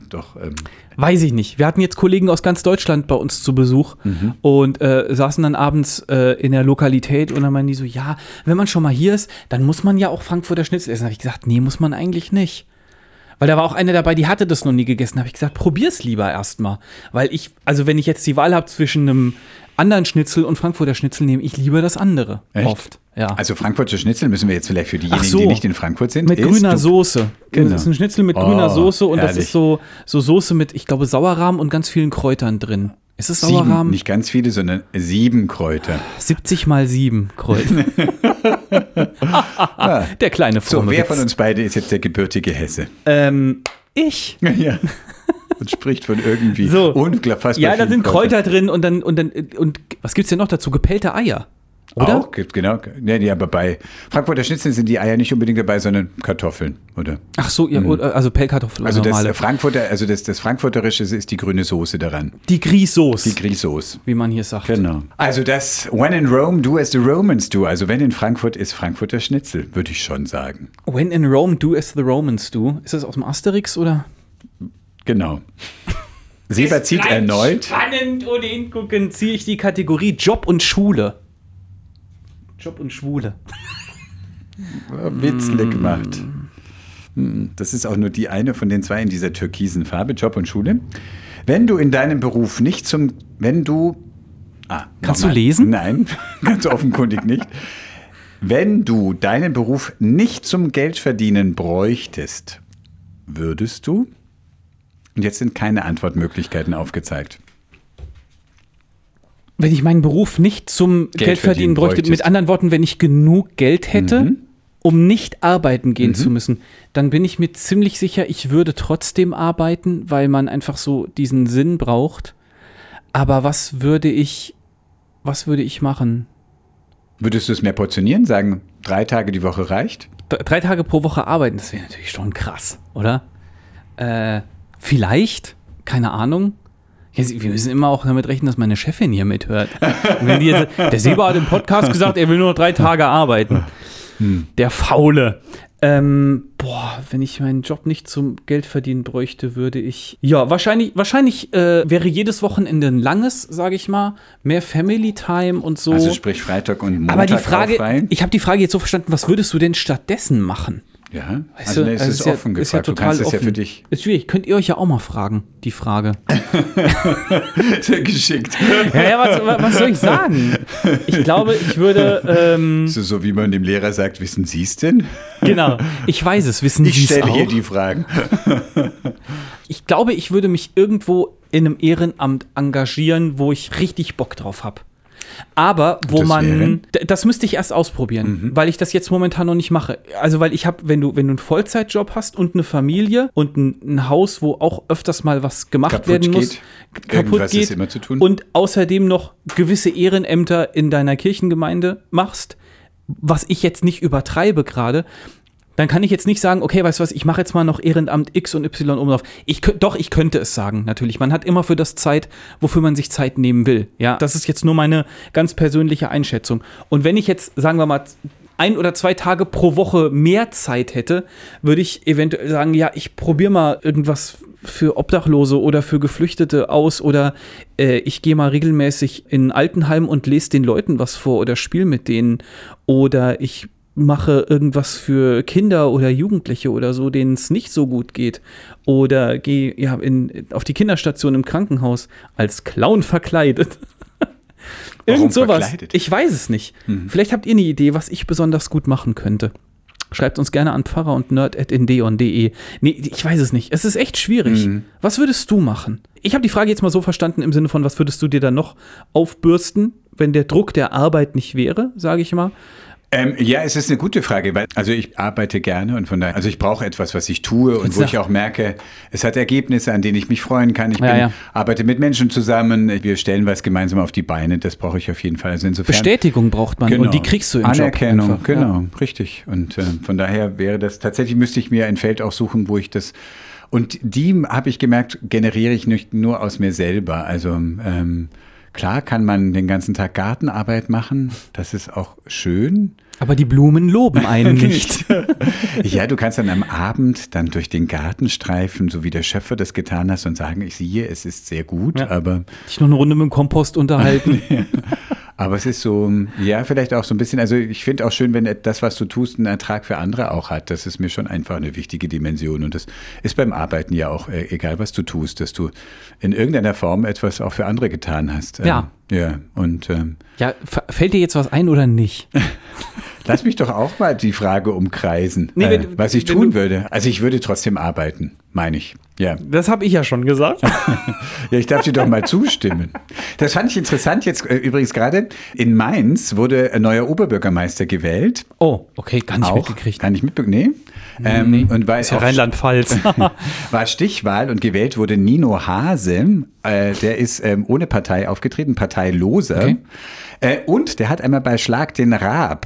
doch ähm, Weiß ich nicht. Wir hatten jetzt Kollegen aus ganz Deutschland bei uns zu Besuch Mhm. und äh, saßen dann abends äh, in der Lokalität und dann meinen die so, ja, wenn man schon mal hier ist, dann muss man ja auch Frankfurter Schnitzel essen. habe ich gesagt, nee, muss man eigentlich nicht. Weil da war auch eine dabei, die hatte das noch nie gegessen. habe ich gesagt, probier's lieber erstmal. Weil ich, also wenn ich jetzt die Wahl habe zwischen einem anderen Schnitzel und Frankfurter Schnitzel, nehme ich lieber das andere. Echt? Oft. Ja. Also Frankfurter Schnitzel müssen wir jetzt vielleicht für diejenigen, so. die nicht in Frankfurt sind. mit grüner Soße. Genau. Das ist ein Schnitzel mit Oh, grüner Soße und das herrlich. ist so, so Soße mit, ich glaube, Sauerrahm und ganz vielen Kräutern drin. Ist es Sieben, Sauerrahm? nicht ganz viele, sondern sieben Kräuter. 70 mal 7 Kräuter. Der kleine So, fromme wer Witz. von uns beide ist jetzt der gebürtige Hesse? Ähm, ich. ja. Und spricht von irgendwie So. unfassbar Ja, da sind Kräutern. Kräuter drin und dann, und dann, und was gibt's denn noch dazu? Gepellte Eier. Oder? Auch, gibt, genau. Nee, nee, aber bei Frankfurter Schnitzel sind die Eier nicht unbedingt dabei, sondern Kartoffeln, oder? Ach so, ja, oder- also Pellkartoffeln Also das normale. Frankfurter, also das, das Frankfurterische ist die grüne Soße daran. Die Grießsoße, Die Grießsoße. wie man hier sagt. Genau. Also das When in Rome, do as the Romans do. Also wenn in Frankfurt ist Frankfurter Schnitzel, würde ich schon sagen. When in Rome, do as the Romans do. Ist das aus dem Asterix oder? Genau. Seba zieht erneut. Spannend und hingucken ziehe ich die Kategorie Job und Schule. Job und Schwule. Witzle gemacht. Hm, Das ist auch nur die eine von den zwei in dieser türkisen Farbe, Job und Schule. Wenn du in deinem Beruf nicht zum, wenn du, ah, Kannst nochmal. du lesen? Nein, ganz offenkundig nicht. Wenn du deinen Beruf nicht zum Geldverdienen bräuchtest, würdest du? Und jetzt sind keine Antwortmöglichkeiten aufgezeigt. Wenn ich meinen Beruf nicht zum Geld Geldverdienen verdienen bräuchte, mit anderen Worten, wenn ich genug Geld hätte, Mhm. um nicht arbeiten gehen zu müssen, dann bin ich mir ziemlich sicher, ich würde trotzdem arbeiten, weil man einfach so diesen Sinn braucht. Aber was würde ich, was würde ich machen? Würdest du es mehr portionieren, sagen, drei Tage die Woche reicht? Drei Tage pro Woche arbeiten, das wäre natürlich schon krass, oder? Äh, vielleicht, keine Ahnung. Wir müssen immer auch damit rechnen, dass meine Chefin hier mithört. Wenn die jetzt, der Seba hat im Podcast gesagt, er will nur noch drei Tage arbeiten. Der Faule. Ähm, boah, wenn ich meinen Job nicht zum Geld verdienen bräuchte, würde ich. Ja, wahrscheinlich, wahrscheinlich äh, wäre jedes Wochenende ein langes, sage ich mal. Mehr Family Time und so. Also sprich Freitag und Montag Aber die Frage, ich habe die Frage jetzt so verstanden, was würdest du denn stattdessen machen? Ja, Weißt also du, ne, es also ist ja- offen ist ja gefragt. du total kannst es ja offen. für dich Ist schwierig. Könnt ihr euch ja auch mal fragen, die Frage. sehr geschickt. ja, ja, was, wa- was soll ich sagen? Ich glaube, ich würde, ähm, So, so wie man dem Lehrer sagt, wissen Sie es denn? genau, ich weiß es, wissen Ich Sie es stelle auch? hier die Fragen. Ich glaube, ich würde mich irgendwo in einem Ehrenamt engagieren, wo ich richtig Bock drauf habe. Aber wo Das man? Mhm. Das müsste ich erst ausprobieren, weil ich das jetzt momentan noch nicht mache. Also weil ich habe, wenn du, wenn du einen Vollzeitjob hast und eine Familie und ein, ein Haus, wo auch öfters mal was gemacht Kaputt werden muss, geht. kaputt Irgendwas geht und außerdem noch gewisse Ehrenämter in deiner Kirchengemeinde machst, was ich jetzt nicht übertreibe gerade, dann kann ich jetzt nicht sagen, okay, weißt du was, ich mache jetzt mal noch Ehrenamt X und Y drauf. Ich, doch, ich könnte es sagen, natürlich. Man hat immer für das Zeit, wofür man sich Zeit nehmen will. Ja, das ist jetzt nur meine ganz persönliche Einschätzung. Und wenn ich jetzt, sagen wir mal, ein oder zwei Tage pro Woche mehr Zeit hätte, würde ich eventuell sagen, ja, ich probiere mal irgendwas für Obdachlose oder für Geflüchtete aus oder äh, ich gehe mal regelmäßig in Altenheim und lese den Leuten was vor oder spiele mit denen oder ich mache irgendwas für Kinder oder Jugendliche oder so, denen es nicht so gut geht. Oder gehe ja, in, auf die Kinderstation im Krankenhaus als Clown verkleidet. Irgend sowas. verkleidet? Ich weiß es nicht. Vielleicht habt ihr eine Idee, was ich besonders gut machen könnte. Schreibt uns gerne an pfarrer und nerd.indeon.de. Nee, ich weiß es nicht. Es ist echt schwierig. Was würdest du machen? Ich habe die Frage jetzt mal so verstanden im Sinne von, was würdest du dir dann noch aufbürsten, wenn der Druck der Arbeit nicht wäre, sage ich mal? Ähm, ja, es ist eine gute Frage, weil also ich arbeite gerne und von daher, also ich brauche etwas, was ich tue und Jetzt wo ich auch merke, es hat Ergebnisse, an denen ich mich freuen kann. Ich Ja, bin, ja. arbeite mit Menschen zusammen, wir stellen was gemeinsam auf die Beine, das brauche ich auf jeden Fall. Also insofern, Bestätigung braucht man und die kriegst du im Anerkennung, Job einfach. genau, richtig. Und äh, von daher wäre das, tatsächlich müsste ich mir ein Feld auch suchen, wo ich das, und die habe ich gemerkt, generiere ich nicht nur aus mir selber. Also ähm, klar kann man den ganzen Tag Gartenarbeit machen, das ist auch schön. Aber die Blumen loben einen nicht. Ja, du kannst dann am Abend dann durch den Garten streifen, so wie der Schöpfer das getan hast und sagen, ich sehe, es ist sehr gut, Ja. aber, Dich noch eine Runde mit dem Kompost unterhalten. aber es ist so, ja, vielleicht auch so ein bisschen, also ich finde auch schön, wenn das, was du tust, einen Ertrag für andere auch hat. Das ist mir schon einfach eine wichtige Dimension und das ist beim Arbeiten ja auch, äh, egal was du tust, dass du in irgendeiner Form etwas auch für andere getan hast. Ähm, Ja. Ja, und ähm, ja, fällt dir jetzt was ein oder nicht? lass mich doch auch mal die Frage umkreisen, Nee, äh, wenn- was ich tun du- würde. Also ich würde trotzdem arbeiten, meine ich. Ja. Das habe ich ja schon gesagt. Ja, ich darf dir doch mal zustimmen. Das fand ich interessant jetzt äh, übrigens gerade. In Mainz wurde ein neuer Oberbürgermeister gewählt. Oh, okay, gar nicht Auch, mitgekriegt. Gar nicht mitbekommen. Nee. Ähm, Nee, und war ist ja auch- Rheinland-Pfalz. war Stichwahl und gewählt wurde Nino Hase. Äh, der ist ähm, ohne Partei aufgetreten, parteiloser. Okay. Äh, und der hat einmal bei Schlag den Raab,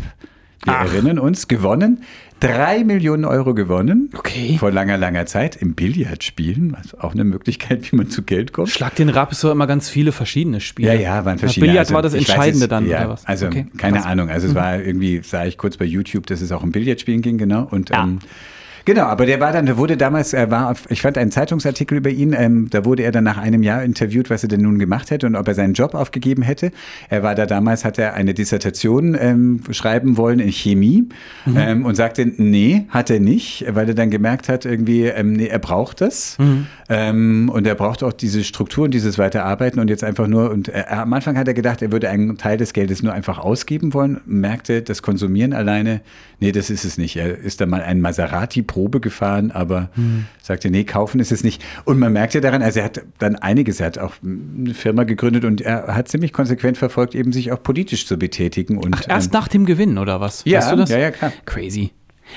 wir Ach. erinnern uns, gewonnen. Drei Millionen Euro gewonnen. Okay. Vor langer, langer Zeit im Billardspielen. Also auch eine Möglichkeit, wie man zu Geld kommt. Schlag den Rab ist so immer ganz viele verschiedene Spiele. Ja, ja, waren verschiedene. Billard Also, war das Entscheidende es- dann, ja, oder was? Also, Okay, keine. Mhm. Ahnung. Also, es war irgendwie, sah ich kurz bei YouTube, dass es auch um Billardspielen ging, genau. Und, Ja. ähm, Genau, aber der war dann, der wurde damals, er war, auf, ich fand einen Zeitungsartikel über ihn, ähm, da wurde er dann nach einem Jahr interviewt, was er denn nun gemacht hätte und ob er seinen Job aufgegeben hätte. Er war da damals, hat er eine Dissertation ähm, schreiben wollen in Chemie Mhm. ähm, und sagte, nee, hat er nicht, weil er dann gemerkt hat, irgendwie, ähm, nee, er braucht das Mhm. ähm, und er braucht auch diese Struktur und dieses Weiterarbeiten und jetzt einfach nur, und er, am Anfang hat er gedacht, er würde einen Teil des Geldes nur einfach ausgeben wollen, merkte, das Konsumieren alleine, nee, das ist es nicht. Er ist dann mal ein Maserati-Probe gefahren, aber sagte, nee, kaufen ist es nicht. Und man merkte daran, also er hat dann einiges, er hat auch eine Firma gegründet und er hat ziemlich konsequent verfolgt, eben sich auch politisch zu betätigen. Und, Ach, erst ähm, nach dem Gewinn, oder was? Ja, weißt du das? ja, ja, klar. Crazy.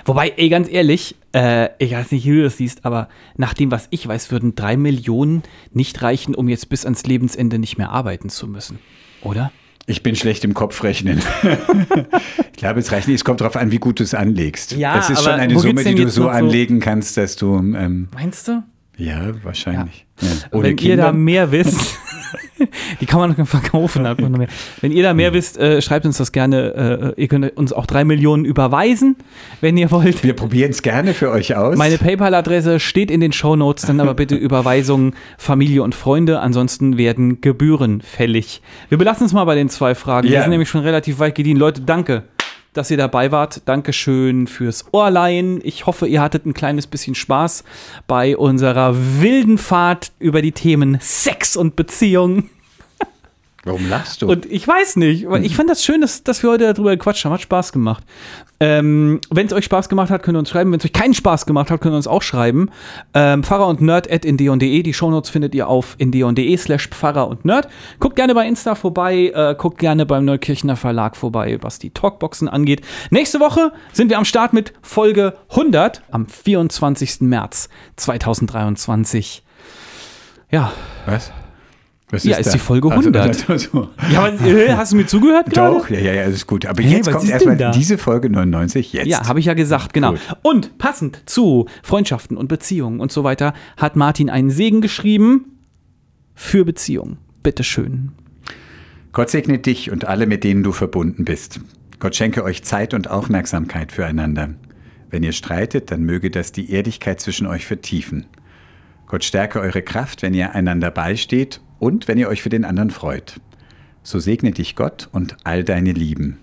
Wobei, ey, ganz ehrlich, äh, ich weiß nicht, wie du das siehst, aber nach dem, was ich weiß, würden drei Millionen nicht reichen, um jetzt bis ans Lebensende nicht mehr arbeiten zu müssen. Oder? Ich bin schlecht im Kopfrechnen. ich glaube, es reicht nicht. Es kommt darauf an, wie gut du es anlegst. Ja, es ist schon eine Summe, die du so anlegen kannst, dass du. Ähm, Meinst du? ja, wahrscheinlich. Ja. Ohne Wenn ihr Kinder. da mehr wisst, die kann man verkaufen. hat man noch. Wenn ihr da mehr wisst, äh, schreibt uns das gerne. Äh, ihr könnt uns auch drei Millionen überweisen, wenn ihr wollt. Wir probieren es gerne für euch aus. Meine PayPal-Adresse steht in den Shownotes, dann aber bitte Überweisungen Familie und Freunde, ansonsten werden Gebühren fällig. Wir belassen es mal bei den zwei Fragen. Wir Ja. sind nämlich schon relativ weit gediehen. Leute, danke, dass ihr dabei wart. Dankeschön fürs Ohrleihen. Ich hoffe, ihr hattet ein kleines bisschen Spaß bei unserer wilden Fahrt über die Themen Sex und Beziehung. Warum lachst du? Und ich weiß nicht, weil ich fand das schön, dass, dass wir heute darüber gequatscht haben. Hat Spaß gemacht. Ähm, Wenn es euch Spaß gemacht hat, könnt ihr uns schreiben. Wenn es euch keinen Spaß gemacht hat, könnt ihr uns auch schreiben. Ähm, Pfarrer und Nerd at indeon.de. Die Shownotes findet ihr auf indeon.de slash Pfarrer und Nerd. Guckt gerne bei Insta vorbei. Äh, guckt gerne beim Neukirchner Verlag vorbei, was die Talkboxen angeht. Nächste Woche sind wir am Start mit Folge 100 am 24. März 2023. Ja, Was? Was Ja, ist da? die Folge Also, 100. also, ja aber, äh, hast du mir zugehört gerade? Doch, ja, ja, ja, alles gut. Aber Hä, jetzt kommt ist erstmal diese Folge 99. Jetzt. Ja, habe ich ja gesagt, genau. Gut. Und passend zu Freundschaften und Beziehungen und so weiter hat Martin einen Segen geschrieben für Beziehungen. Bitteschön. Gott segne dich und alle, mit denen du verbunden bist. Gott schenke euch Zeit und Aufmerksamkeit füreinander. Wenn ihr streitet, dann möge das die Ehrlichkeit zwischen euch vertiefen. Gott stärke eure Kraft, wenn ihr einander beisteht und wenn ihr euch für den anderen freut. So segne dich Gott und all deine Lieben.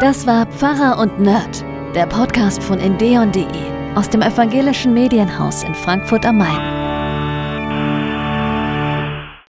Das war Pfarrer und Nerd, der Podcast von endeon.de aus dem evangelischen Medienhaus in Frankfurt am Main.